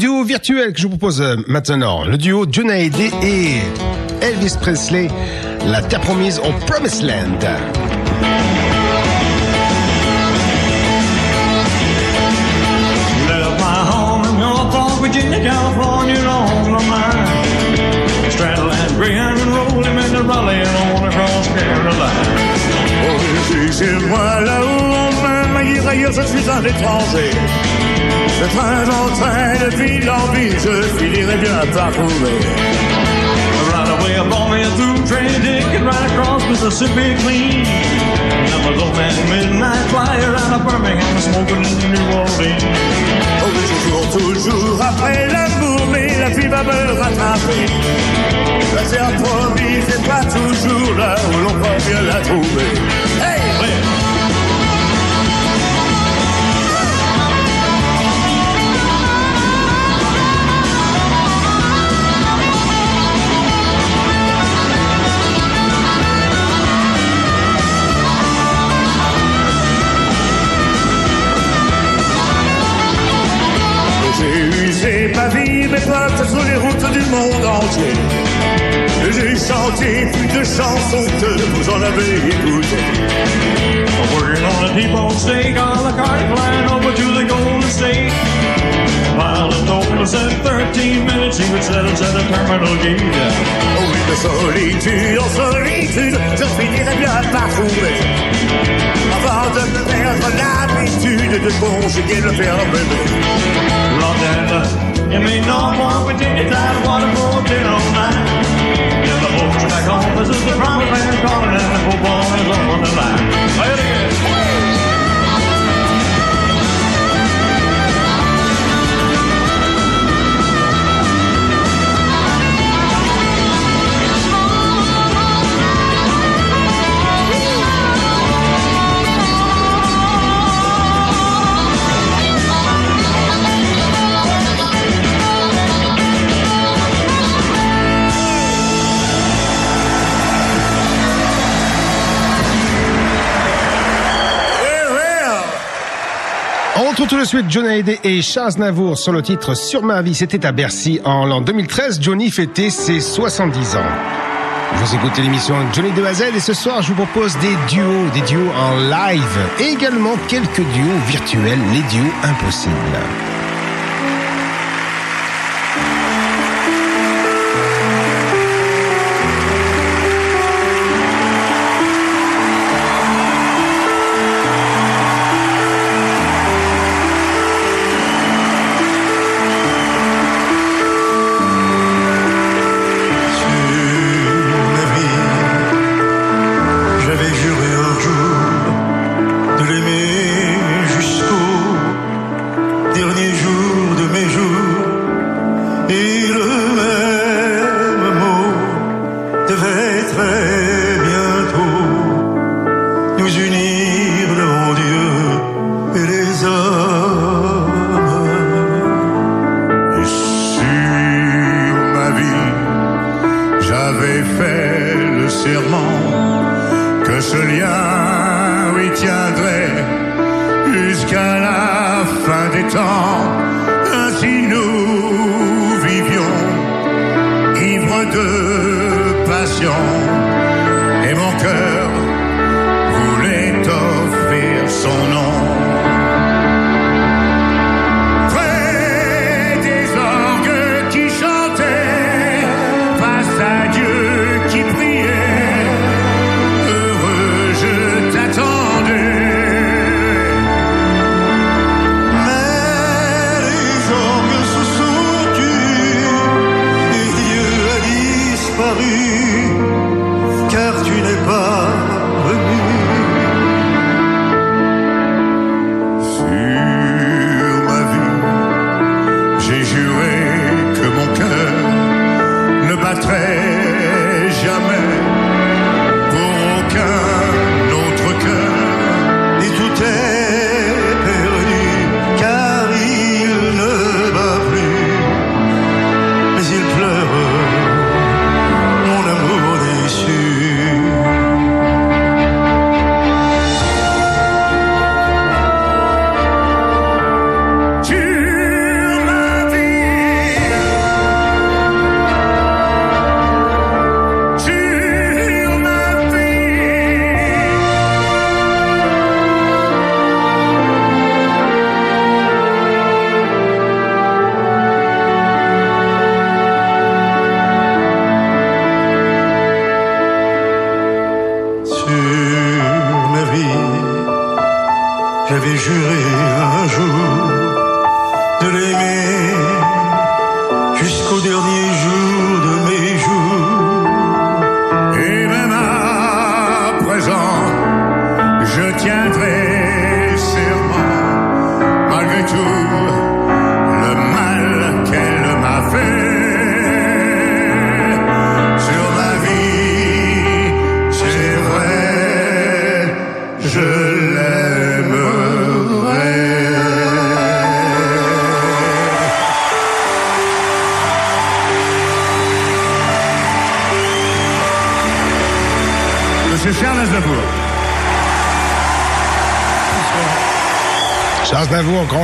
Duo virtuel que je vous propose euh, maintenant. Le duo John Hallyday et Elvis Presley. La terre promise au Promised Land. Left my home in Norfolk, Virginia, California, on my mind. Straddle and Graham and roll him into Raleigh and on across Carolina. Oh, ici, chez moi, là-haut, on m'aime, ailleurs, ailleurs, je suis un étranger. De train en train, de ville en ville, je finirai bien par trouver. Right away, I bought me a through train ticket right across Mississippi clean. I'm a low man midnight flyer out of Birmingham, smoking in New Orleans. Oh, toujours, toujours après l'amour, mais la vie va me rattraper. La terre promise n'est pas toujours là où l'on croit bien la trouver. Monde entier. J'ai chanté plus de chansons que vous en avez écouté. Working on a T-bone steak on the cart flying over to the Golden State. Pilot told us in 13 minutes he would set us at a terminal gate. Oh oui, de solitude en solitude, je finirai bien par trouver. Avant de perdre l'habitude de conjuguer le verbe. London, you may know more potato tide, water for a all night. Get the boat back home, this is the promised land, calling and the football is on the line. Tout de suite John Hallyday et Charles Navour sur le titre Sur ma vie. C'était à Bercy en l'an 2013. Johnny fêtait ses 70 ans. Vous écoutez l'émission Johnny de A à Z et ce soir je vous propose des duos, des duos en live et également quelques duos virtuels, les duos impossibles. La fin des temps. Ainsi nous vivions, ivres de passion,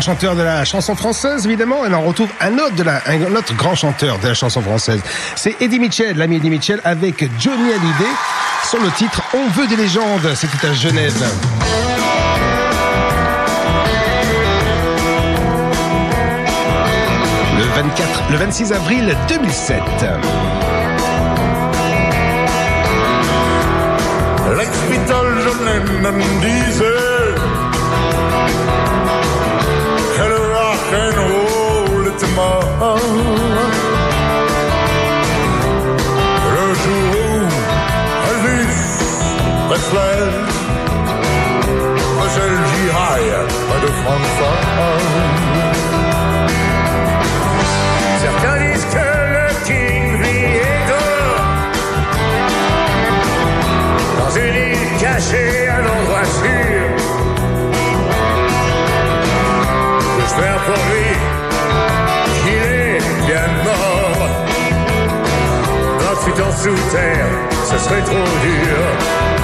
chanteur de la chanson française, évidemment. Et on retrouve un autre, de la, un autre grand chanteur de la chanson française. C'est Eddie Mitchell, l'ami Eddie Mitchell, avec Johnny Hallyday, sur le titre On veut des légendes. C'était à Genève. Le 24, le 26 avril 2007. L'ex-Beatle John Lennon me disait que le rock and roll était mort. Le jour où Elvis Presley faisait le jihad de Francfort. Certains disent que le King vit dans une île cachée à l'endroit sûr. Fuite en sous terre, ce serait trop dur.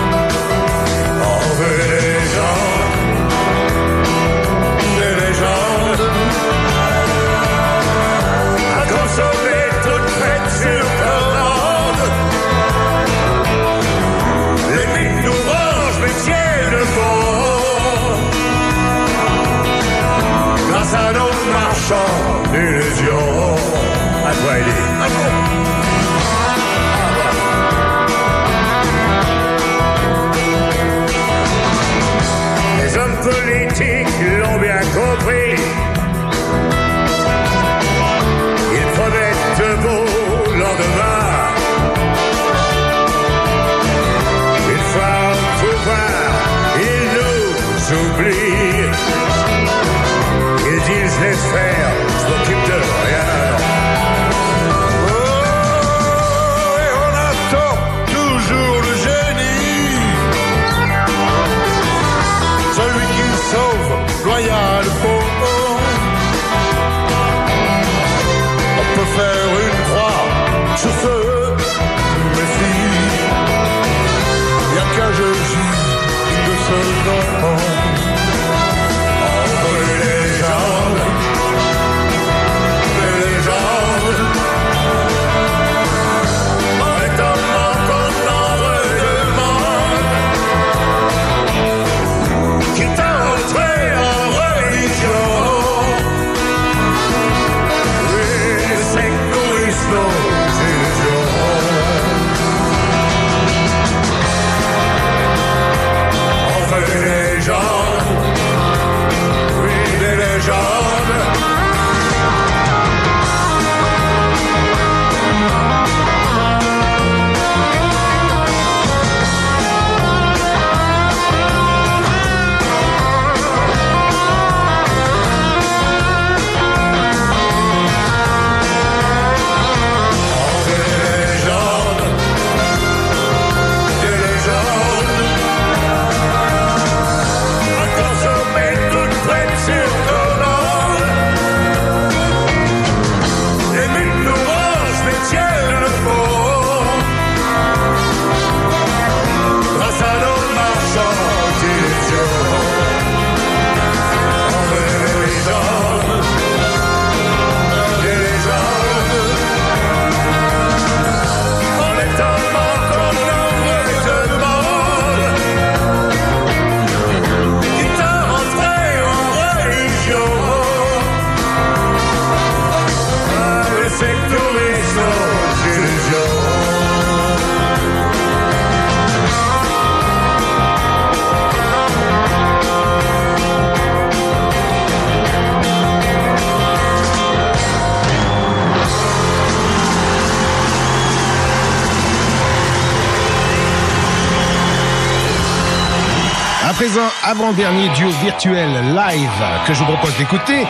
Dernier duo virtuel live que je vous propose d'écouter.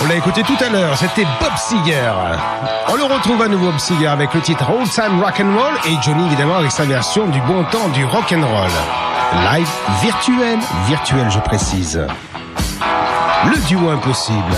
On l'a écouté tout à l'heure, c'était Bob Seger. On le retrouve à nouveau Bob Seger avec le titre Old Time Rock Roll et Johnny évidemment avec sa version du bon temps du rock and roll. Live virtuel, virtuel je précise. Le duo impossible.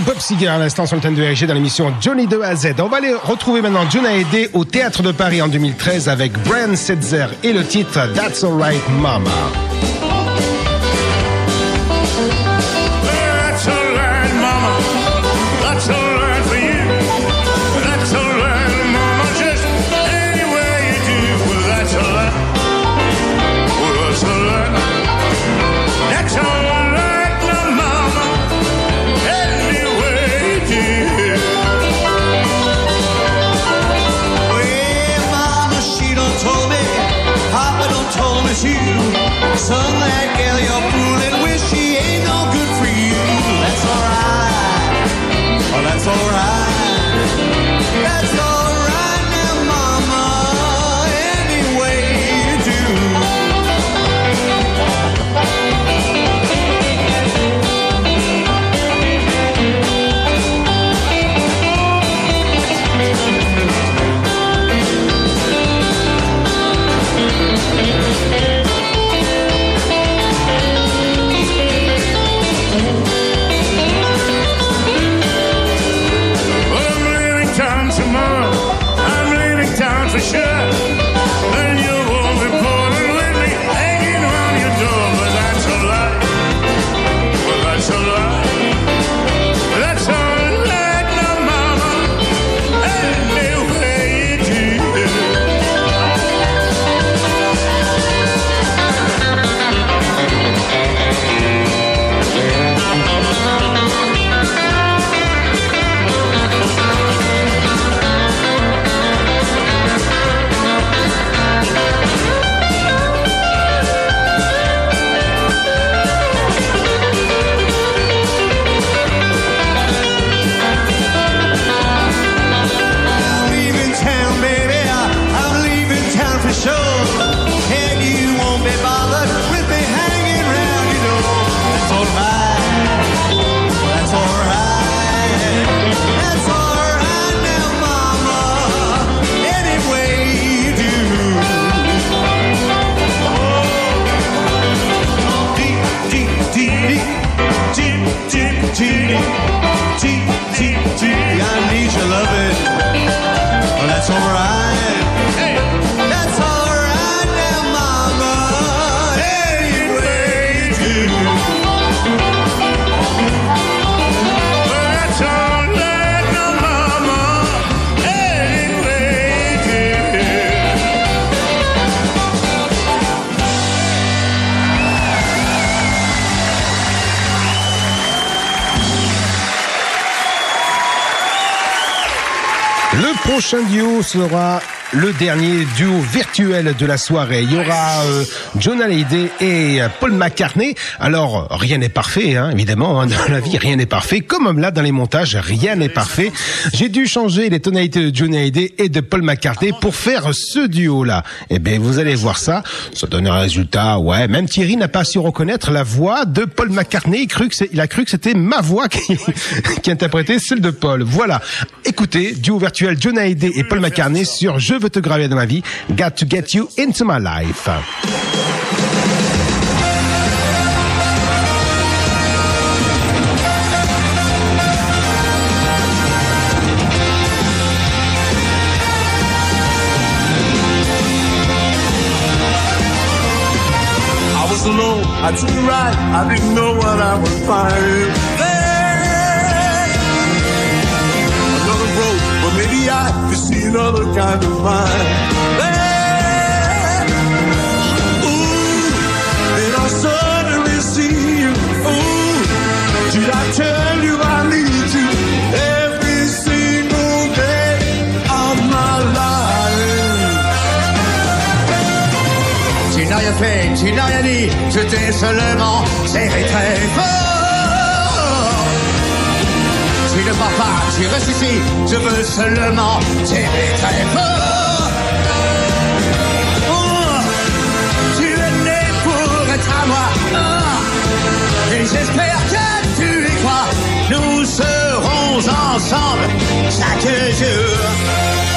Bob Seger à l'instant sur le thème de RG dans l'émission Johnny de A à Z. On va aller retrouver maintenant John Hallyday au Théâtre de Paris en 2013 avec Brian Setzer et le titre That's Alright Mama. Prochain duo sera le dernier duo virtuel de la soirée. Il y aura euh, John Hallyday et euh, Paul McCartney. Alors, rien n'est parfait, hein, évidemment, hein, dans la vie, rien n'est parfait. Comme là, dans les montages, rien n'est parfait. J'ai dû changer les tonalités de John Hallyday et de Paul McCartney pour faire ce duo-là. Eh bien, vous allez voir ça. Ça donne un résultat, ouais. Même Thierry n'a pas su reconnaître la voix de Paul McCartney. Il, a cru que c'était ma voix qui, qui interprétait celle de Paul. Voilà. Écoutez, duo virtuel John Hallyday et Paul McCartney sur Je veux te graver dans ma vie. Got to get you into my life. I took a ride, I didn't know what I would find. There, another road, but maybe I could see another kind of mind. Fait, tu n'as rien dit, je t'ai seulement serré très fort. Tu ne pars pas, tu restes ici, je veux seulement serrer très fort. Oh, tu es né pour être à moi, oh, et j'espère que tu y crois. Nous serons ensemble chaque jour.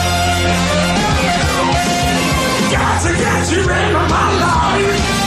To get you into my life.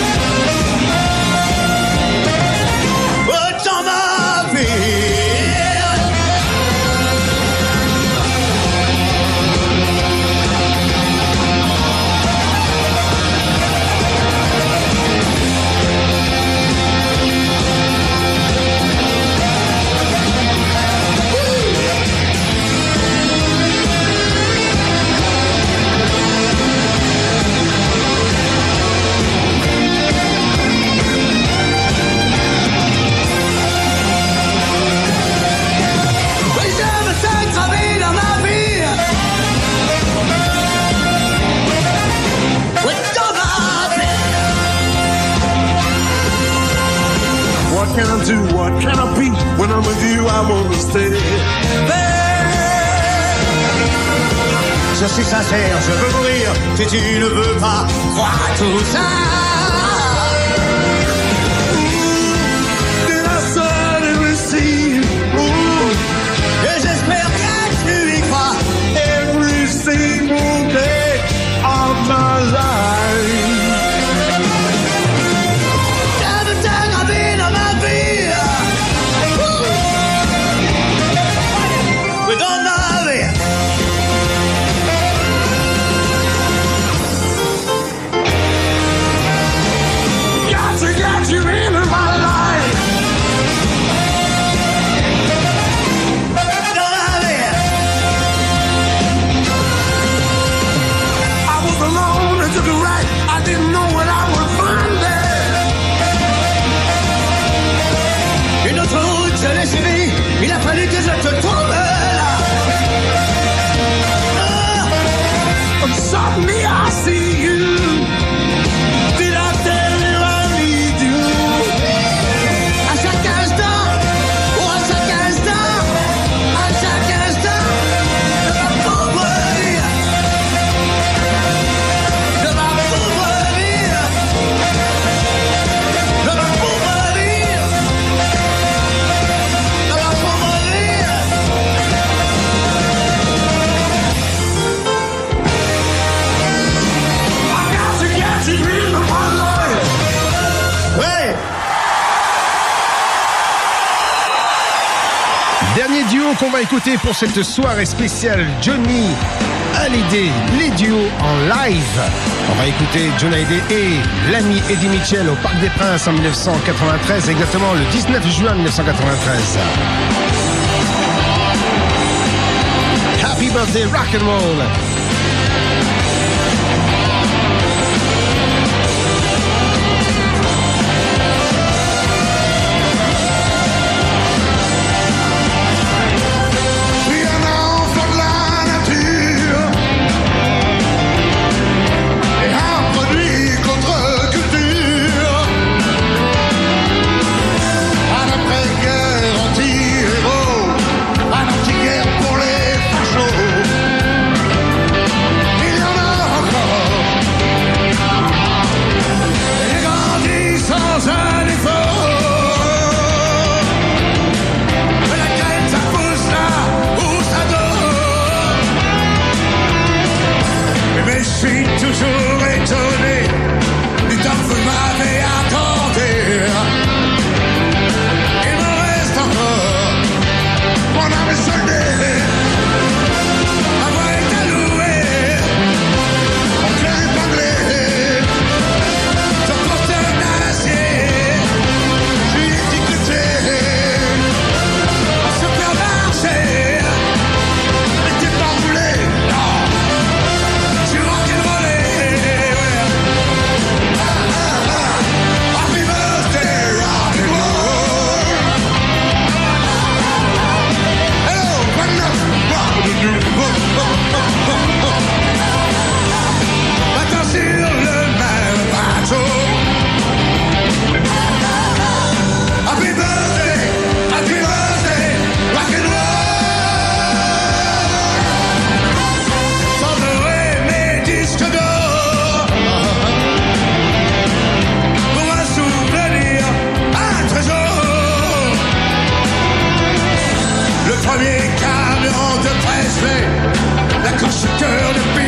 What can I do? What can I be? When I'm with you, I wanna stay there. Je suis sincère, je veux mourir, si tu ne veux pas croire tout ça. Dernier duo qu'on va écouter pour cette soirée spéciale, Johnny Hallyday, les duos en live. On va écouter John Hallyday et l'ami Eddie Mitchell au Parc des Princes en 1993, exactement le 19 juin 1993. Happy birthday rock and roll 这 girl to be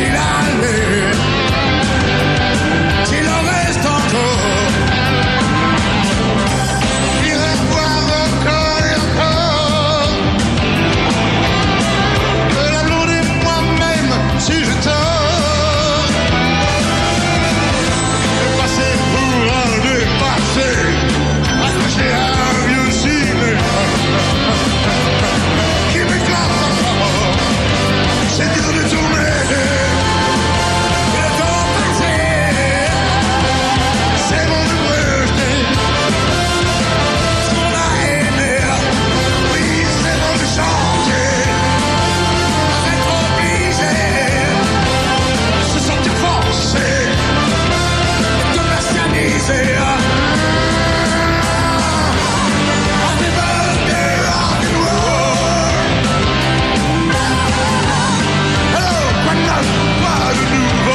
I knew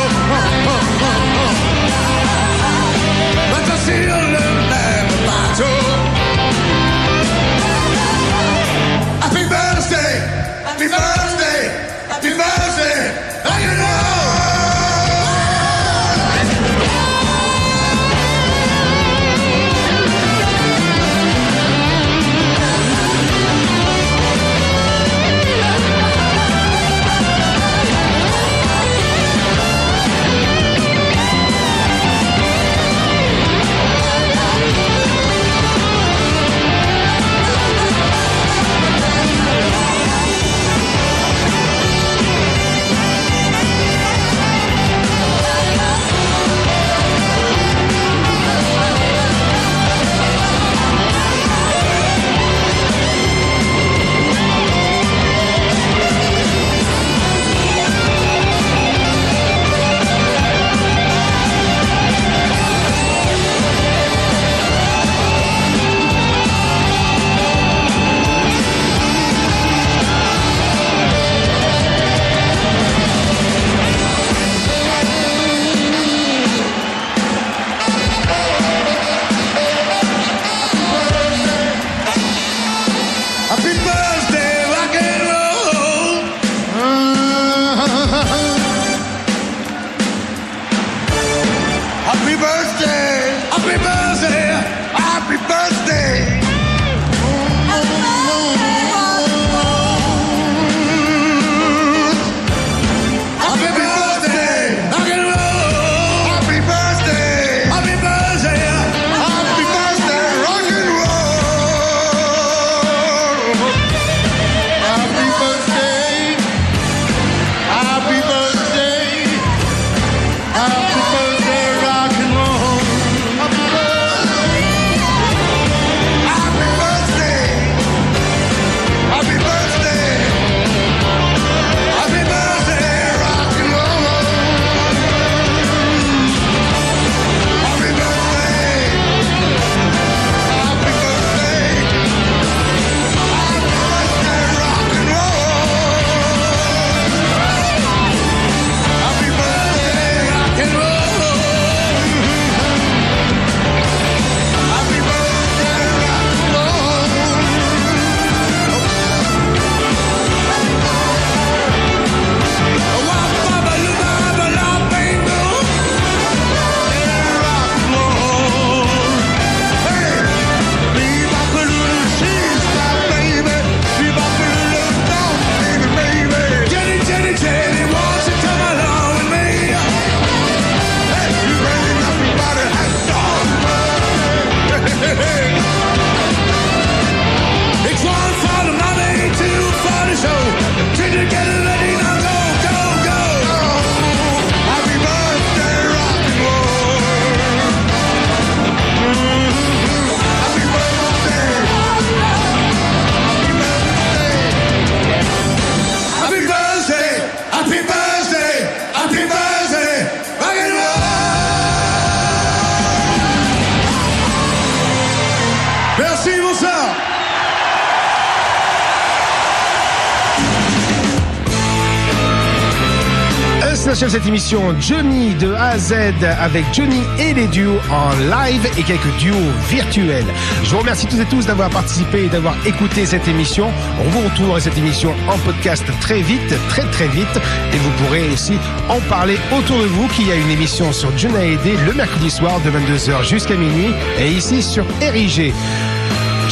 cette émission Johnny de A à Z avec Johnny et les duos en live et quelques duos virtuels. Je vous remercie tous et tous d'avoir participé et d'avoir écouté cette émission. On vous retrouve cette émission en podcast très vite, très très vite. Et vous pourrez aussi en parler autour de vous qu'il y a une émission sur Johnny Hallyday le mercredi soir de 22h jusqu'à minuit et ici sur RIG.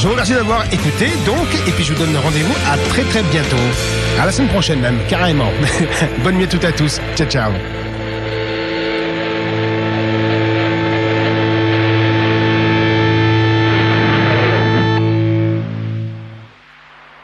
Je vous remercie d'avoir écouté, donc, et puis je vous donne rendez-vous à très très bientôt. À la semaine prochaine même, carrément. Bonne nuit à toutes et à tous. Ciao, ciao.